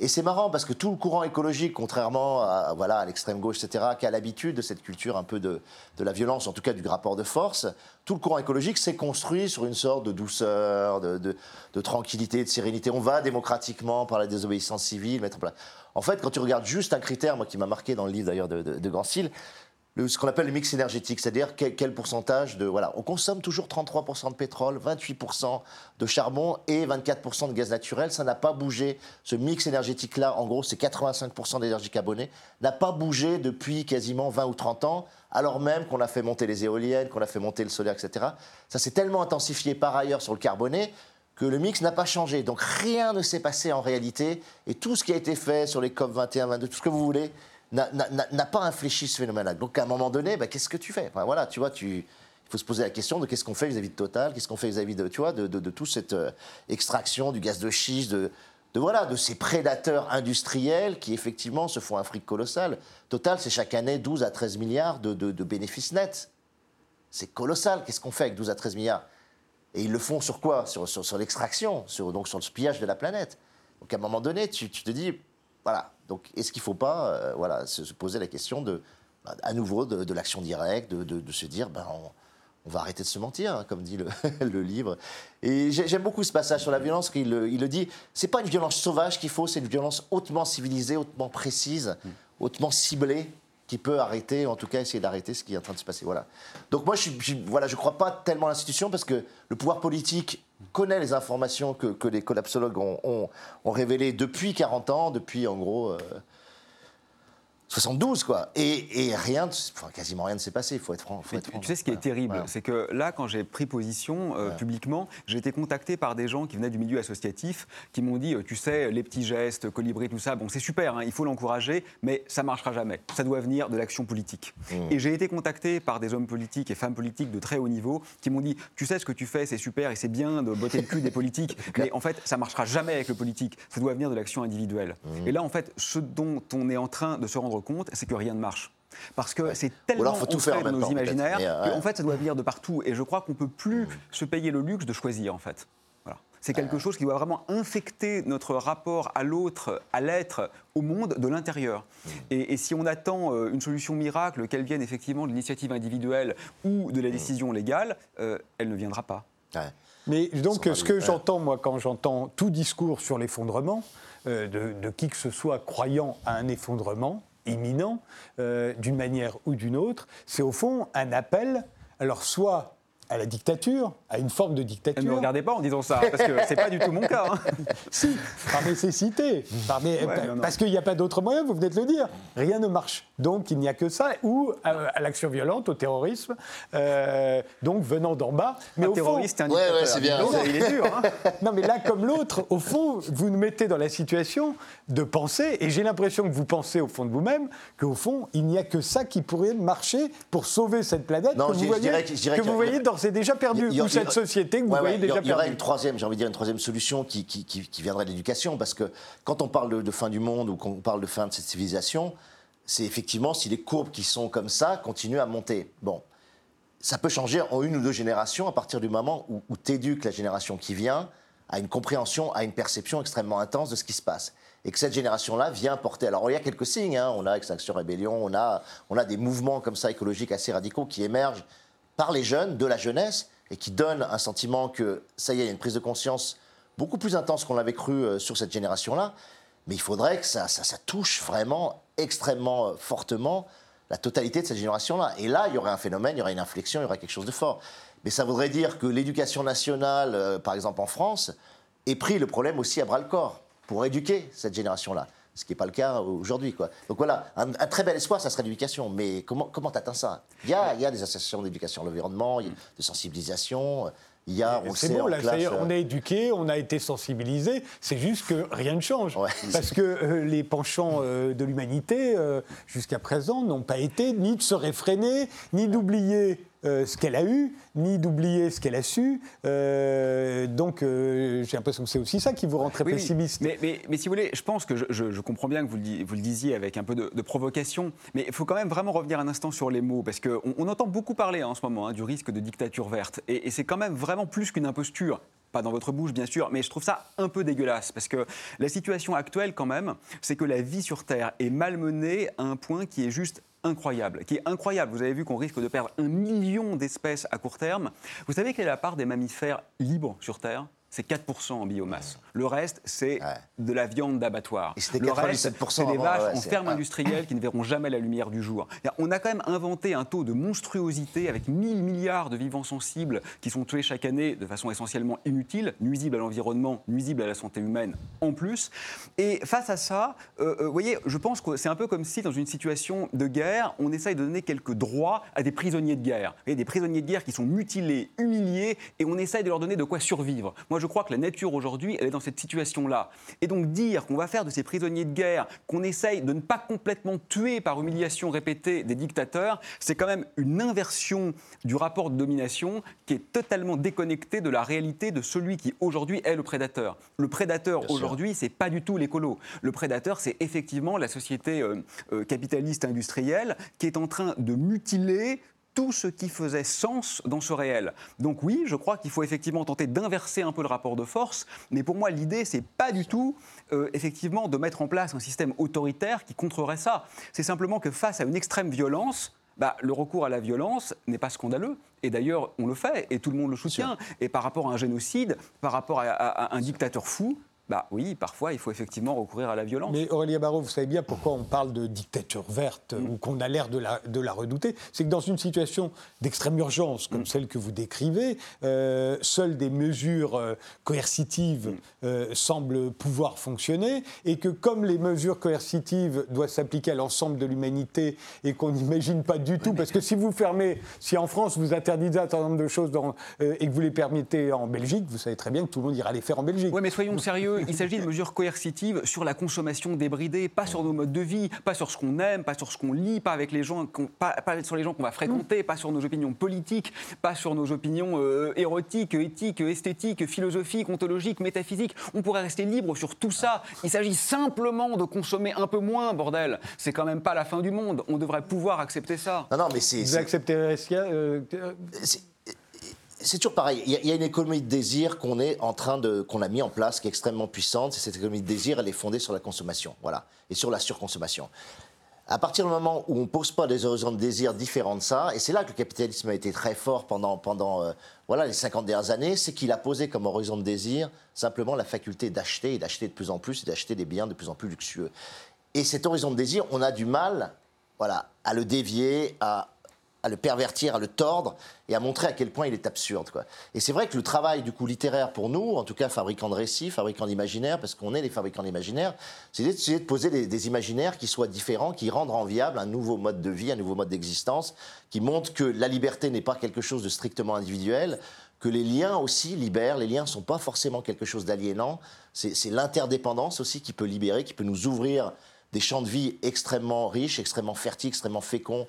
Speaker 3: Et c'est marrant parce que tout le courant écologique, contrairement à, voilà, à l'extrême gauche, etc., qui a l'habitude de cette culture un peu de, de, la violence, en tout cas du rapport de force, tout le courant écologique s'est construit sur une sorte de douceur, de, de, de, tranquillité, de sérénité. On va démocratiquement par la désobéissance civile mettre en place. En fait, quand tu regardes juste un critère, moi qui m'a marqué dans le livre d'ailleurs de, de, ce qu'on appelle le mix énergétique, c'est-à-dire quel, quel, pourcentage de... Voilà, on consomme toujours 33% de pétrole, 28% de charbon et 24% de gaz naturel. Ça n'a pas bougé. Ce mix énergétique-là, en gros, c'est 85% d'énergie carbonée, n'a pas bougé depuis quasiment 20 ou 30 ans, alors même qu'on a fait monter les éoliennes, qu'on a fait monter le solaire, etc. Ça s'est tellement intensifié par ailleurs sur le carboné que le mix n'a pas changé. Donc rien ne s'est passé en réalité. Et tout ce qui a été fait sur les COP 21, 22, tout ce que vous voulez, n'a pas infléchi ce phénomène-là. Donc à un moment donné, bah, qu'est-ce que tu fais? Enfin, Voilà, tu vois, tu, il faut se poser la question de qu'est-ce qu'on fait vis-à-vis de Total, qu'est-ce qu'on fait vis-à-vis de, tu vois, de, de, toute cette euh, extraction du gaz de schiste, de, de, voilà, de ces prédateurs industriels qui effectivement se font un fric colossal. Total, c'est chaque année 12 à 13 milliards de, de bénéfices nets. C'est colossal. Qu'est-ce qu'on fait avec 12 à 13 milliards? Et ils le font sur quoi? Sur, sur, l'extraction, sur, donc sur le pillage de la planète. Donc à un moment donné, tu te dis, voilà. Donc, est-ce qu'il ne faut pas euh, voilà, se, se, poser la question de, bah, à nouveau, de, de l'action directe, de, de, de, se dire, ben, on, on, va arrêter de se mentir, hein, comme dit le, le livre. Et j'aime beaucoup ce passage sur la violence, qu'il il le dit. C'est pas une violence sauvage qu'il faut, c'est une violence hautement civilisée, hautement précise, mm. hautement ciblée qui peut arrêter, en tout cas essayer d'arrêter ce qui est en train de se passer. Voilà. Donc moi, je ne voilà, je crois pas tellement à l'institution parce que le pouvoir politique connaît les informations que, les collapsologues ont, révélées depuis 40 ans, depuis en gros... Euh, 72, quoi. Et, et rien, enfin, quasiment rien ne s'est passé, il faut être franc. Faut être
Speaker 2: franc. Tu sais ce qui est terrible, voilà. c'est que là, quand j'ai pris position euh, publiquement, j'ai été contacté par des gens qui venaient du milieu associatif, qui m'ont dit, euh, tu sais, les petits gestes, colibri, tout ça, bon, c'est super, hein, il faut l'encourager, mais ça marchera jamais. Ça doit venir de l'action politique. Mmh. Et j'ai été contacté par des hommes politiques et femmes politiques de très haut niveau qui m'ont dit, tu sais, ce que tu fais, c'est super et c'est bien de botter le cul des politiques, mais en fait, ça marchera jamais avec le politique. Ça doit venir de l'action individuelle. Mmh. Et là, en fait, ce dont on est en train de se rendre compte, c'est que rien ne marche. Parce que ouais. c'est tellement
Speaker 3: faut tout faire
Speaker 2: dans nos imaginaires euh, qu'en fait, ça doit venir de partout. Et je crois qu'on ne peut plus mmh. se payer le luxe de choisir, en fait. Voilà. C'est quelque euh. chose qui doit vraiment infecter notre rapport à l'autre, à l'être, au monde de l'intérieur. Mmh. Et, et, si on attend euh, une solution miracle, qu'elle vienne effectivement de l'initiative individuelle ou de la décision mmh. légale, euh, elle ne viendra pas.
Speaker 1: Ouais. Mais donc, ce que j'entends, moi, quand j'entends tout discours sur l'effondrement, euh, de, de, qui que ce soit croyant à un effondrement, imminent, euh, d'une manière ou d'une autre, c'est au fond un appel, alors soit à la dictature, à une forme de dictature.
Speaker 2: Ne me regardez pas en disant ça, parce que c'est pas du tout mon cas. Hein.
Speaker 1: si, par nécessité, parce qu'il n'y a pas d'autre moyen, vous venez de le dire. Rien ne marche. Donc il n'y a que ça, ou à, l'action violente, au terrorisme, euh, donc venant d'en bas.
Speaker 2: Mais un terroriste, un ouais,
Speaker 3: c'est bien.
Speaker 2: il est dur. Hein.
Speaker 1: non, mais l'un comme l'autre, au fond, vous nous mettez dans la situation de penser, et j'ai l'impression que vous pensez au fond de vous-même, qu'au fond, il n'y a que ça qui pourrait marcher pour sauver cette planète que vous voyez, que vous voyez c'est déjà perdu, ou cette société que vous voyez déjà perdue.
Speaker 3: Il y aurait une troisième, j'ai envie de dire, une troisième solution qui, qui, viendrait de l'éducation, parce que quand on parle de, fin du monde ou qu'on parle de fin de cette civilisation, c'est effectivement si les courbes qui sont comme ça continuent à monter. Bon, ça peut changer en une ou deux générations à partir du moment où, où tu éduques la génération qui vient à une compréhension, à une perception extrêmement intense de ce qui se passe. Et que cette génération-là vient porter. Alors, il y a quelques signes. Hein. On a Extinction Rébellion, on a, on a des mouvements comme ça écologiques assez radicaux qui émergent par les jeunes, de la jeunesse, et qui donnent un sentiment que ça y est, il y a une prise de conscience beaucoup plus intense qu'on l'avait cru euh, sur cette génération-là. Mais il faudrait que ça, ça, touche vraiment extrêmement euh, fortement la totalité de cette génération-là. Et là, il y aurait un phénomène, il y aurait une inflexion, il y aurait quelque chose de fort. Mais ça voudrait dire que l'éducation nationale, euh, par exemple en France, ait pris le problème aussi à bras le corps pour éduquer cette génération-là ce qui n'est pas le cas aujourd'hui. Donc voilà, un, très bel espoir, ça serait l'éducation. Mais comment comment atteins ça? Il y, a, il y a des associations d'éducation à l'environnement, de sensibilisation. Il y a,
Speaker 1: on C'est bon, là, on est éduqué, on a été sensibilisé, c'est juste que rien ne change. Parce que euh, les penchants euh, de l'humanité, euh, jusqu'à présent, n'ont pas été ni de se réfréner, ni d'oublier euh, ce qu'elle a eu, ni d'oublier ce qu'elle a su. Euh, donc, euh, j'ai l'impression que c'est aussi ça qui vous rend très pessimiste.
Speaker 2: Mais, mais, si vous voulez, je pense que je, comprends bien que vous le, vous le, disiez avec un peu de, provocation, mais il faut quand même vraiment revenir un instant sur les mots, parce qu'on on entend beaucoup parler hein, en ce moment hein, du risque de dictature verte, et, et c'est quand même vraiment plus qu'une imposture pas dans votre bouche bien sûr, mais je trouve ça un peu dégueulasse parce que la situation actuelle quand même, c'est que la vie sur Terre est malmenée à un point qui est juste incroyable, qui est incroyable. Vous avez vu qu'on risque de perdre un million d'espèces à court terme. Vous savez quelle est la part des mammifères libres sur Terre? C'est 4% en biomasse. Le reste, c'est de la viande d'abattoir.
Speaker 3: Le
Speaker 2: reste, c'est des vaches en ferme industrielle qui ne verront jamais la lumière du jour. On a quand même inventé un taux de monstruosité avec 1000 milliards de vivants sensibles qui sont tués chaque année de façon essentiellement inutile, nuisible à l'environnement, nuisible à la santé humaine en plus. Et face à ça, euh, euh, vous voyez, je pense que c'est un peu comme si dans une situation de guerre, on essaye de donner quelques droits à des prisonniers de guerre. Vous voyez, des prisonniers de guerre qui sont mutilés, humiliés, et on essaye de leur donner de quoi survivre. Moi, je crois que la nature aujourd'hui, elle est dans cette situation-là. Et donc dire qu'on va faire de ces prisonniers de guerre, qu'on essaye de ne pas complètement tuer par humiliation répétée des dictateurs, c'est quand même une inversion du rapport de domination qui est totalement déconnecté de la réalité de celui qui aujourd'hui est le prédateur. Le prédateur aujourd'hui, c'est pas du tout l'écolo. Le prédateur, c'est effectivement la société euh, euh, capitaliste industrielle qui est en train de mutiler tout ce qui faisait sens dans ce réel. Donc oui, je crois qu'il faut effectivement tenter d'inverser un peu le rapport de force, mais pour moi l'idée c'est pas du tout euh, effectivement de mettre en place un système autoritaire qui contrerait ça. C'est simplement que face à une extrême violence, bah, le recours à la violence n'est pas scandaleux. Et d'ailleurs, on le fait, et tout le monde le soutient. Et par rapport à un génocide, par rapport à un dictateur fou, bah oui, parfois il faut effectivement recourir à la violence.
Speaker 1: Mais Aurélie Barraud, vous savez bien pourquoi on parle de dictature verte mm. ou qu'on a l'air de la, de la redouter. C'est que dans une situation d'extrême urgence comme mm. celle que vous décrivez, euh, seules des mesures euh, coercitives mm. euh, semblent pouvoir fonctionner et que comme les mesures coercitives doivent s'appliquer à l'ensemble de l'humanité et qu'on n'imagine pas du tout, parce que si vous fermez, si en France vous interdisez un certain nombre de choses dans, et que vous les permettez en Belgique, vous savez très bien que tout le monde ira les faire en Belgique.
Speaker 2: Oui, mais soyons sérieux il s'agit de mesures coercitives sur la consommation débridée, pas sur nos modes de vie, pas sur ce qu'on aime, pas sur ce qu'on lit, pas avec les gens, pas, sur les gens qu'on va fréquenter, pas sur nos opinions politiques, pas sur nos opinions euh, érotiques, éthiques, esthétiques, philosophiques, ontologiques, métaphysiques. On pourrait rester libre sur tout ça. Il s'agit simplement de consommer un peu moins, bordel. C'est quand même pas la fin du monde. On devrait pouvoir accepter ça.
Speaker 3: Non, non, mais c'est.
Speaker 1: Vous acceptez euh,
Speaker 3: c'est toujours pareil. Il y, a une économie de désir qu'on est en train de, qu'on a mis en place, qui est extrêmement puissante. Et cette économie de désir, elle est fondée sur la consommation, voilà, et sur la surconsommation. À partir du moment où on ne pose pas des horizons de désir différents de ça, et c'est là que le capitalisme a été très fort pendant, pendant euh, voilà, les 50 dernières années, c'est qu'il a posé comme horizon de désir simplement la faculté d'acheter, et d'acheter de plus en plus, et d'acheter des biens de plus en plus luxueux. Et cet horizon de désir, on a du mal voilà, à le dévier, à à le pervertir, à le tordre et à montrer à quel point il est absurde. Quoi. Et c'est vrai que le travail du coup littéraire pour nous, en tout cas fabricants de récits, fabricants d'imaginaires, parce qu'on est les fabricants d'imaginaires, c'est d'essayer de poser des, imaginaires qui soient différents, qui rendent enviable un nouveau mode de vie, un nouveau mode d'existence, qui montrent que la liberté n'est pas quelque chose de strictement individuel, que les liens aussi libèrent, les liens ne sont pas forcément quelque chose d'aliénant, c'est l'interdépendance aussi qui peut libérer, qui peut nous ouvrir des champs de vie extrêmement riches, extrêmement fertiles, extrêmement féconds,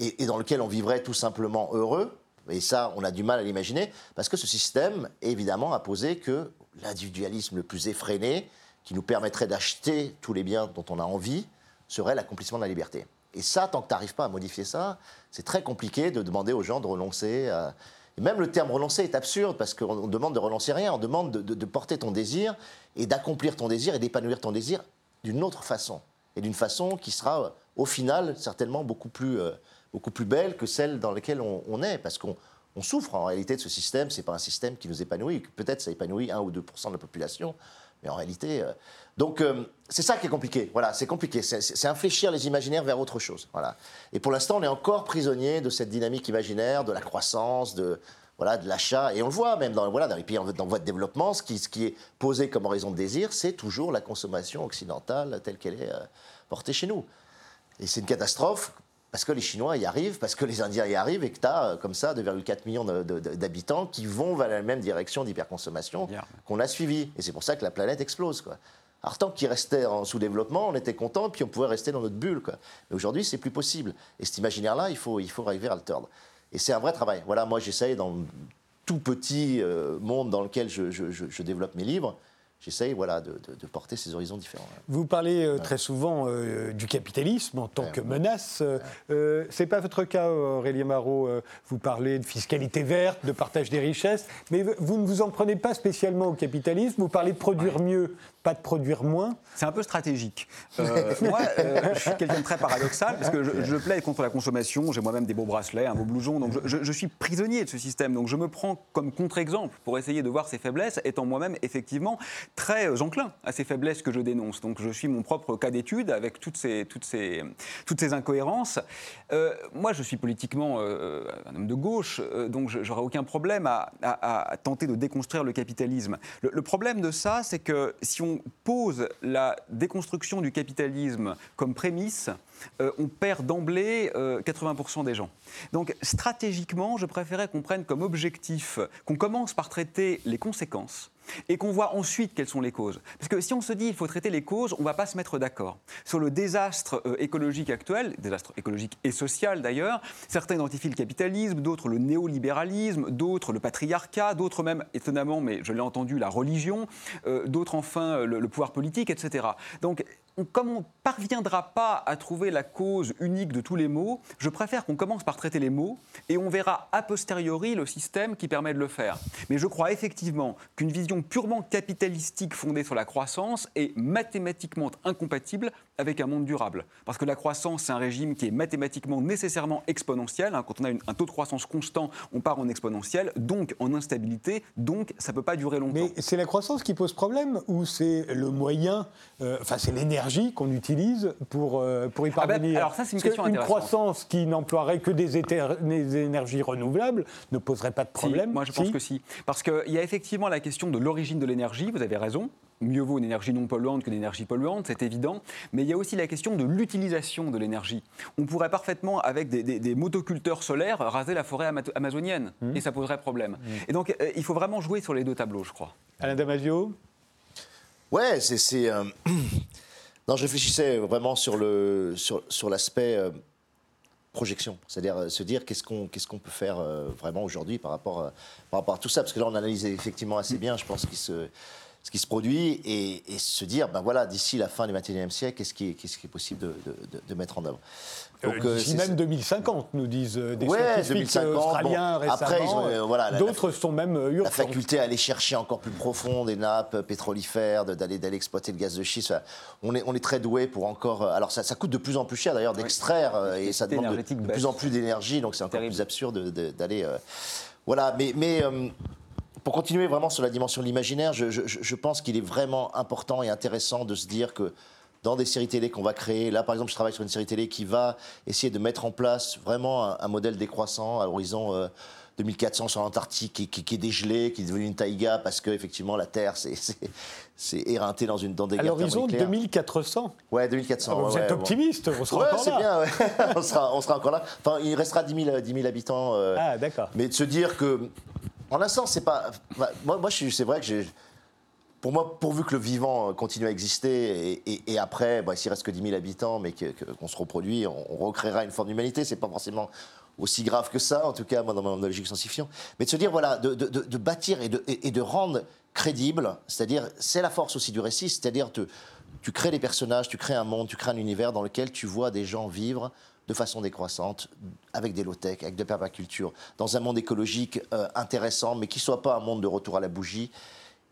Speaker 3: et, dans lequel on vivrait tout simplement heureux. Et ça, on a du mal à l'imaginer, parce que ce système, évidemment, a posé que l'individualisme le plus effréné, qui nous permettrait d'acheter tous les biens dont on a envie, serait l'accomplissement de la liberté. Et ça, tant que tu n'arrives pas à modifier ça, c'est très compliqué de demander aux gens de renoncer. À... Et même le terme renoncer est absurde parce qu'on demande de renoncer rien, on demande de porter ton désir et d'accomplir ton désir et d'épanouir ton désir d'une autre façon. Et d'une façon qui sera, au final, certainement beaucoup plus euh, beaucoup plus belle que celle dans laquelle on, est, parce qu'on souffre en réalité de ce système. C'est pas un système qui nous épanouit. Peut-être ça épanouit 1 ou 2 de la population, mais en réalité. Euh, donc euh, c'est ça qui est compliqué. Voilà, c'est compliqué. C'est infléchir les imaginaires vers autre chose. Voilà. Et pour l'instant, on est encore prisonnier de cette dynamique imaginaire, de la croissance, de voilà, de l'achat. Et on le voit même dans, voilà, dans les pays en, voie de développement, ce qui, ce est posé comme raison de désir, c'est toujours la consommation occidentale telle qu'elle est euh, portée chez nous. Et c'est une catastrophe parce que les Chinois y arrivent, parce que les Indiens y arrivent, et que tu as euh, comme ça 2,4 millions d'habitants qui vont vers la même direction d'hyperconsommation qu'on a suivi. Et c'est pour ça que la planète explose. Quoi. Alors tant qu'il restait en sous-développement, on était content, puis on pouvait rester dans notre bulle. Quoi. Mais aujourd'hui, c'est plus possible. Et cet imaginaire-là, il faut, il faut arriver à le tordre. Et c'est un vrai travail. Voilà, moi j'essaye dans tout petit euh, monde dans lequel je, je développe mes livres, j'essaye voilà, de, porter ces horizons différents.
Speaker 1: Vous parlez euh, très souvent euh, du capitalisme en tant que menace. Euh, Ce n'est pas votre cas, Aurélie Marot. vous parlez de fiscalité verte, de partage des richesses, mais vous ne vous en prenez pas spécialement au capitalisme. Vous parlez de produire mieux, pas de produire moins.
Speaker 2: C'est un peu stratégique. moi, je suis quelqu'un de très paradoxal parce que je, plaide contre la consommation. J'ai moi-même des beaux bracelets, un beau blouson. Donc je, suis prisonnier de ce système. Donc je me prends comme contre-exemple pour essayer de voir ses faiblesses, étant moi-même effectivement très euh, enclin à ces faiblesses que je dénonce. Donc je suis mon propre cas d'étude avec toutes ces, toutes ces, toutes ces incohérences. Euh, moi, je suis politiquement euh, un homme de gauche, donc j'aurais aucun problème à, à, tenter de déconstruire le capitalisme. Le, problème de ça, c'est que si on pose la déconstruction du capitalisme comme prémisse, on perd d'emblée 80% des gens. Donc stratégiquement, je préférais qu'on prenne comme objectif qu'on commence par traiter les conséquences et qu'on voit ensuite quelles sont les causes. Parce que si on se dit il faut traiter les causes, on ne va pas se mettre d'accord. Sur le désastre euh, écologique actuel, désastre écologique et social d'ailleurs, certains identifient le capitalisme, d'autres le néolibéralisme, d'autres le patriarcat, d'autres même, étonnamment, mais je l'ai entendu, la religion, euh, d'autres enfin le, le, pouvoir politique, etc. Donc comme on ne parviendra pas à trouver la cause unique de tous les maux, je préfère qu'on commence par traiter les maux et on verra a posteriori le système qui permet de le faire. Mais je crois effectivement qu'une vision purement capitalistique fondée sur la croissance est mathématiquement incompatible avec un monde durable. Parce que la croissance, c'est un régime qui est mathématiquement nécessairement exponentiel. Hein. Quand on a un taux de croissance constant, on part en exponentiel, donc en instabilité, donc ça ne peut pas durer longtemps.
Speaker 1: Mais c'est la croissance qui pose problème ou c'est le moyen, euh, enfin c'est l'énergie qu'on utilise pour, euh, pour y ah ben, parvenir?
Speaker 2: Alors ça, c'est une question
Speaker 1: Une croissance qui n'emploierait que des, des, énergies renouvelables ne poserait pas de problème?
Speaker 2: Moi, je pense que si. Parce qu'il y a effectivement la question de l'origine de l'énergie, vous avez raison mieux vaut une énergie non polluante qu'une énergie polluante, c'est évident, mais il y a aussi la question de l'utilisation de l'énergie. On pourrait parfaitement, avec des, motoculteurs solaires, raser la forêt amazonienne, mmh. et ça poserait problème. Mmh. Et donc, euh, il faut vraiment jouer sur les deux tableaux, je crois.
Speaker 1: Alain Damasio?
Speaker 3: Ouais, c'est... Euh, non, je réfléchissais vraiment sur l'aspect... Sur, sur euh, projection, c'est-à-dire se dire qu'est-ce qu'on qu'est-ce qu'on peut faire vraiment aujourd'hui par rapport par rapport à tout ça, parce que là on analyse effectivement assez bien, je pense qu'il se ce qui se produit et, se dire, ben voilà, d'ici la fin du XXIe siècle, qu'est-ce qui, qui, est possible de, de, mettre en œuvre
Speaker 1: euh, Donc, euh, d'ici même 2050, nous disent euh, des ouais, scientifiques 2050, australiens récemment. Après, voilà, D'autres sont même urgents.
Speaker 3: La faculté à aller chercher encore plus profond des nappes pétrolifères, d'aller d'aller exploiter le gaz de schiste. On est, on est très doué pour encore. Alors ça, ça coûte de plus en plus cher d'ailleurs d'extraire et ça demande de, plus en plus d'énergie, donc c'est encore plus absurde d'aller. voilà, mais, mais pour continuer vraiment sur la dimension de l'imaginaire, je, pense qu'il est vraiment important et intéressant de se dire que dans des séries télé qu'on va créer. Là, par exemple, je travaille sur une série télé qui va essayer de mettre en place vraiment un, modèle décroissant à l'horizon 2400 sur l'Antarctique qui, est dégelé, qui est devenu une taïga parce que effectivement la Terre c'est éreinté dans une dans des
Speaker 1: à l'horizon 2400.
Speaker 3: Ouais, 2400.
Speaker 1: vous êtes optimiste, on
Speaker 3: sera
Speaker 1: encore
Speaker 3: là. c'est bien, on, sera, on sera encore là. Enfin, il restera 10 000, habitants.
Speaker 1: Euh, ah, d'accord.
Speaker 3: Mais de se dire que, en sens, c'est pas. moi, moi c'est vrai que j'ai pour moi, pourvu que le vivant continue à exister, et, après, bah, s'il reste que 10 000 habitants, mais qu'on se reproduit, on, recréera une forme d'humanité. C'est pas forcément aussi grave que ça, en tout cas, moi, dans ma logique scientifique. Mais de se dire, voilà, de, de, bâtir et de, et de rendre crédible, c'est-à-dire, c'est la force aussi du récit, c'est-à-dire, tu crées des personnages, tu crées un monde, tu crées un univers dans lequel tu vois des gens vivre de façon décroissante, avec des low-tech, avec de permaculture, dans un monde écologique euh, intéressant, mais qui soit pas un monde de retour à la bougie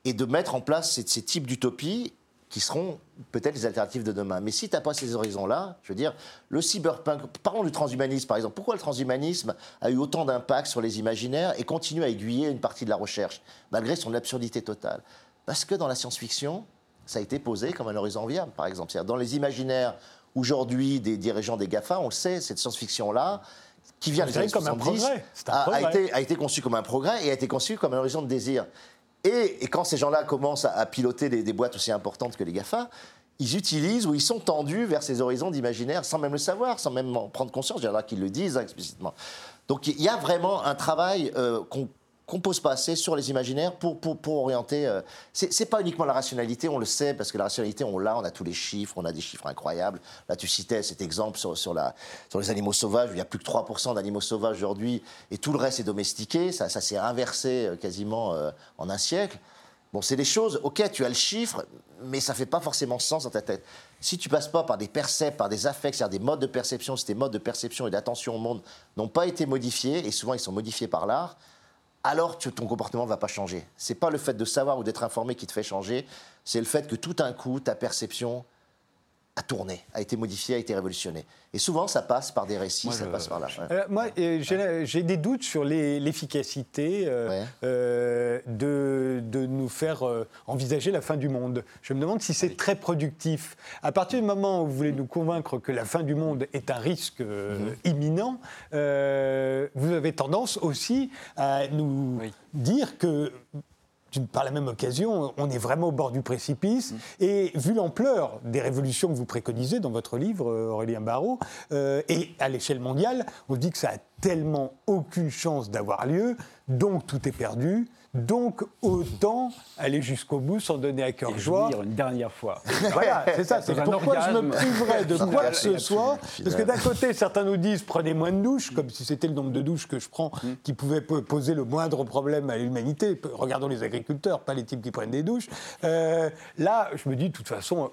Speaker 3: et de mettre en place ces, types d'utopies qui seront peut-être les alternatives de demain. Mais si tu n'as pas ces horizons-là, je veux dire, le cyberpunk, parlons du transhumanisme par exemple. Pourquoi le transhumanisme a eu autant d'impact sur les imaginaires et continue à aiguiller une partie de la recherche, malgré son absurdité totale? Parce que dans la science-fiction, ça a été posé comme un horizon viable, par exemple. Dans les imaginaires aujourd'hui des dirigeants des GAFA, on le sait, cette science-fiction-là, qui vient des années comme un progrès. a, été, a été conçue comme un progrès et a été conçue comme un horizon de désir. Et, quand ces gens-là commencent à, piloter des, boîtes aussi importantes que les GAFA, ils utilisent ou ils sont tendus vers ces horizons d'imaginaire sans même le savoir, sans même en prendre conscience. Il y en a qui le disent explicitement. Donc il y a vraiment un travail euh, qu'on qu'on pose pas assez sur les imaginaires pour, pour, pour orienter. Euh, c'est pas uniquement la rationalité, on le sait, parce que la rationalité, on l'a, on a tous les chiffres, on a des chiffres incroyables. Là, tu citais cet exemple sur, sur, la, sur les animaux sauvages, où il y a plus que 3% d'animaux sauvages aujourd'hui, et tout le reste est domestiqué. Ça, ça s'est inversé euh, quasiment euh, en un siècle. Bon, c'est des choses, ok, tu as le chiffre, mais ça fait pas forcément sens dans ta tête. Si tu passes pas par des percepts, par des affects, c'est-à-dire des modes de perception, si tes modes de perception et d'attention au monde n'ont pas été modifiés, et souvent ils sont modifiés par l'art, alors ton comportement ne va pas changer. Ce n'est pas le fait de savoir ou d'être informé qui te fait changer, c'est le fait que tout d'un coup, ta perception a tourné, a été modifié, a été révolutionné. Et souvent, ça passe par des récits, ça passe par là.
Speaker 1: Euh, moi, euh, j'ai des doutes sur l'efficacité euh, de, de, nous faire envisager la fin du monde. Je me demande si c'est très productif. À partir du moment où vous voulez nous convaincre que la fin du monde est un risque mhm. imminent, vous avez tendance aussi à nous dire que par la même occasion, on est vraiment au bord du précipice. Mm. Et vu l'ampleur des révolutions que vous préconisez dans votre livre, Aurélien Barraud, euh, et à l'échelle mondiale, on dit que ça a tellement aucune chance d'avoir lieu, donc tout est perdu. Donc, autant aller jusqu'au bout sans donner à cœur joie.
Speaker 2: une dernière fois.
Speaker 1: Voilà, c'est ça. C'est pourquoi je me priverais de quoi que ce soit. Parce que d'un côté, certains nous disent prenez moins de douches, comme si c'était le nombre de douches que je prends mm. qui pouvait poser le moindre problème à l'humanité. Regardons les agriculteurs, pas les types qui prennent des douches. Euh, là, je me dis, de toute façon,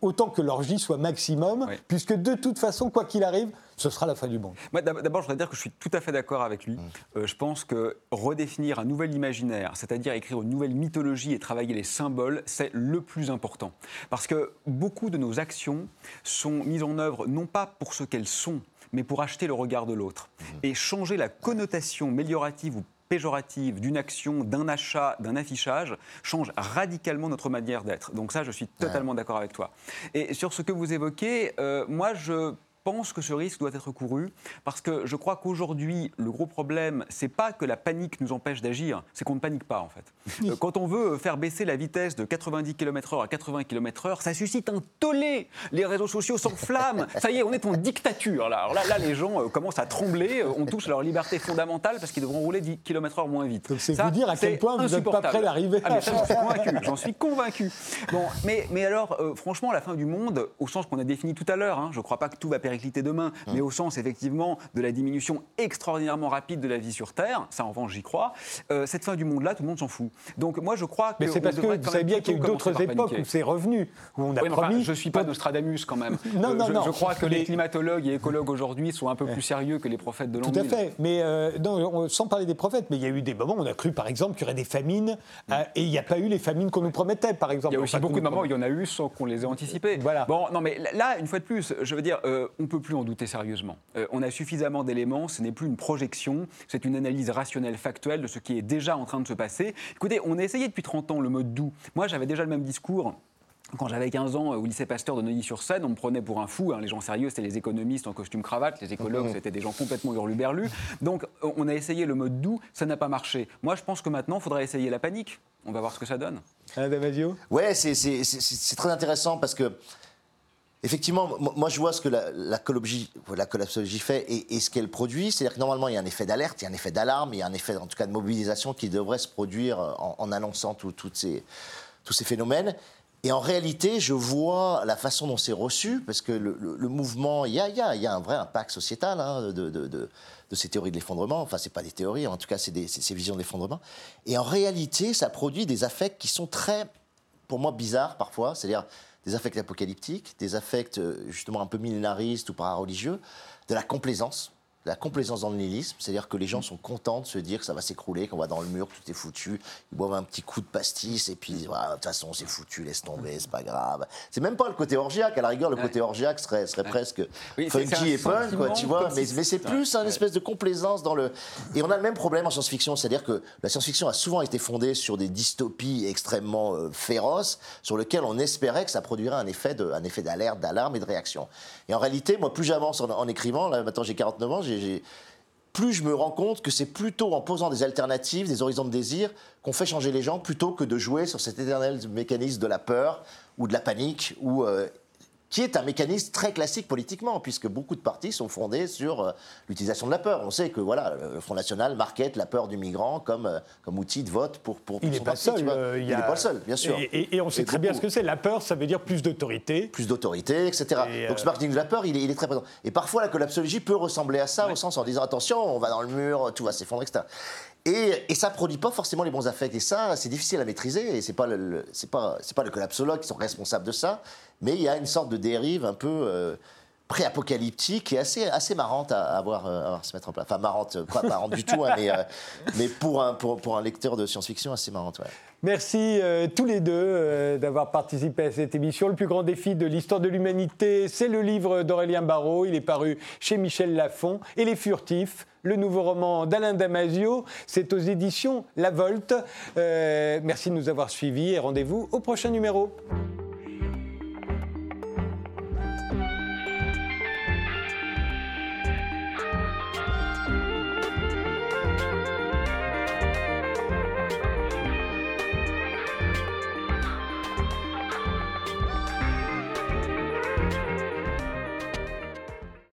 Speaker 1: autant que l'orgie soit maximum, puisque de toute façon, quoi qu'il arrive, ce sera la fin du monde.
Speaker 2: D'abord, je voudrais dire que je suis tout à fait d'accord avec lui. Mm. Euh, je pense que redéfinir un nouvel imaginaire, c'est-à-dire écrire une nouvelle mythologie et travailler les symboles, c'est le plus important. Parce que beaucoup de nos actions sont mises en œuvre non pas pour ce qu'elles sont, mais pour acheter le regard de l'autre. Mm. Et changer la connotation améliorative ou péjorative d'une action, d'un achat, d'un affichage change radicalement notre manière d'être. Donc ça, je suis totalement d'accord avec toi. Et sur ce que vous évoquez, euh, moi, je pense que ce risque doit être couru parce que je crois qu'aujourd'hui, le gros problème, c'est pas que la panique nous empêche d'agir, c'est qu'on ne panique pas en fait. Euh, quand on veut faire baisser la vitesse de 90 km/h à 80 km/h, ça suscite un tollé. Les réseaux sociaux s'enflamment. ça y est, on est en dictature là. Alors là, là les gens euh, commencent à trembler, euh, on touche à leur liberté fondamentale parce qu'ils devront rouler 10 km/h moins vite.
Speaker 1: C'est vous dire à quel point vous n'êtes pas prêt d'arriver.
Speaker 2: Ah, j'en suis convaincu. J'en suis convaincu. Bon, mais, mais alors, franchement, la fin du monde, au sens qu'on a défini tout à l'heure, hein, je ne crois pas que tout va péricliter demain, mmh. mais au sens effectivement de la diminution extraordinairement rapide de la vie sur Terre, ça en revanche j'y crois, euh, cette fin du monde-là, tout le monde s'en fout. Donc moi je crois que...
Speaker 1: Mais c'est parce que vous savez bien qu'il y a eu d'autres époques où c'est revenu, où on a promis...
Speaker 2: je ne suis pas Nostradamus quand même. non, non, je, non. Je crois que les climatologues et écologues aujourd'hui sont un peu plus sérieux que les prophètes de l'an
Speaker 1: Tout à fait, mais euh, non, sans parler des prophètes, mais il y a eu des moments où on a cru par exemple qu'il y aurait des famines, mmh. euh, et il n'y a pas eu les famines qu'on nous promettait par exemple.
Speaker 2: Il y a aussi beaucoup de moments où il y en a eu sans qu'on les ait anticipés. Voilà. Bon, non mais là, une fois de plus, je veux dire, on ne peut plus en douter sérieusement. Euh, on a suffisamment d'éléments, ce n'est plus une projection, c'est une analyse rationnelle, factuelle de ce qui est déjà en train de se passer. Écoutez, on a essayé depuis 30 ans le mode doux. Moi, j'avais déjà le même discours quand j'avais 15 ans au lycée Pasteur de Neuilly-sur-Seine, on me prenait pour un fou. Hein. Les gens sérieux, c'était les économistes en costume cravate. Les écologues, mmh. c'était des gens complètement hurluberlus. Donc, on a essayé le mode doux, ça n'a pas marché. Moi, je pense que maintenant, il faudrait essayer la panique. On va voir ce que ça donne.
Speaker 1: Damasio?
Speaker 3: Ouais, c'est très intéressant parce que Effectivement, moi je vois ce que la, la, collapsologie, fait et, ce qu'elle produit. C'est-à-dire que normalement il y a un effet d'alerte, il y a un effet d'alarme, il y a un effet en tout cas de mobilisation qui devrait se produire en, annonçant tous ces phénomènes. Et en réalité, je vois la façon dont c'est reçu, parce que le, mouvement, il y a, un vrai impact sociétal hein, de, ces théories de l'effondrement. Enfin, ce pas des théories, en tout cas, c'est ces visions de l'effondrement. Et en réalité, ça produit des affects qui sont très, pour moi, bizarres parfois. C'est-à-dire des affects apocalyptiques, des affects euh, justement un peu millénaristes ou para-religieux, de la complaisance la complaisance dans le nihilisme, c'est-à-dire que les gens sont contents de se dire que ça va s'écrouler, qu'on va dans le mur, tout est foutu, ils boivent un petit coup de pastis et puis de toute façon c'est foutu, laisse tomber, c'est pas grave. C'est même pas le côté orgiaque, à la rigueur le côté orgiaque serait, serait presque funky et punk, quoi, tu vois, mais, mais c'est plus un espèce de complaisance dans le... Et on a le même problème en science-fiction, c'est-à-dire que la science-fiction a souvent été fondée sur des dystopies extrêmement euh, féroces, sur lesquelles on espérait que ça produirait un effet d'alerte, d'alarme et de réaction. Et en réalité, moi plus j'avance en, en écrivant, là maintenant j'ai 49 ans, plus je me rends compte que c'est plutôt en posant des alternatives, des horizons de désir, qu'on fait changer les gens plutôt que de jouer sur cet éternel mécanisme de la peur ou de la panique ou euh, qui est un mécanisme très classique politiquement, puisque beaucoup de partis sont fondés sur euh, l'utilisation de la peur. On sait que voilà, le Front National marquette la peur du migrant comme, euh, comme outil de vote pour, pour,
Speaker 1: il n'est pas seul.
Speaker 3: Euh, il n'est pas seul, bien sûr.
Speaker 1: Et, on sait très bien ce que c'est. La peur, ça veut dire plus d'autorité.
Speaker 3: Plus d'autorité, etc. Donc ce marketing de la peur, il est, il est, très présent. Et parfois, la collapsologie peut ressembler à ça, au sens en disant attention, on va dans le mur, tout va s'effondrer, etc. Et, et, ça produit pas forcément les bons affects. Et ça, c'est difficile à maîtriser. Et c'est pas le, c'est pas, pas le collapsologue qui sont responsables de ça. Mais il y a une sorte de dérive un peu euh, pré-apocalyptique et assez, assez marrante à, avoir, euh, à se mettre en place. Enfin, marrante, pas marrante du tout, hein, mais, euh, mais pour, un, pour, pour, un lecteur de science-fiction, assez marrante.
Speaker 1: Merci tous les deux d'avoir participé à cette émission. Le plus grand défi de l'histoire de l'humanité, c'est le livre d'Aurélien Barraud. Il est paru chez Michel Lafon. Et Les Furtifs, le nouveau roman d'Alain Damasio. C'est aux éditions La Volte. merci de nous avoir suivis et rendez-vous au prochain numéro.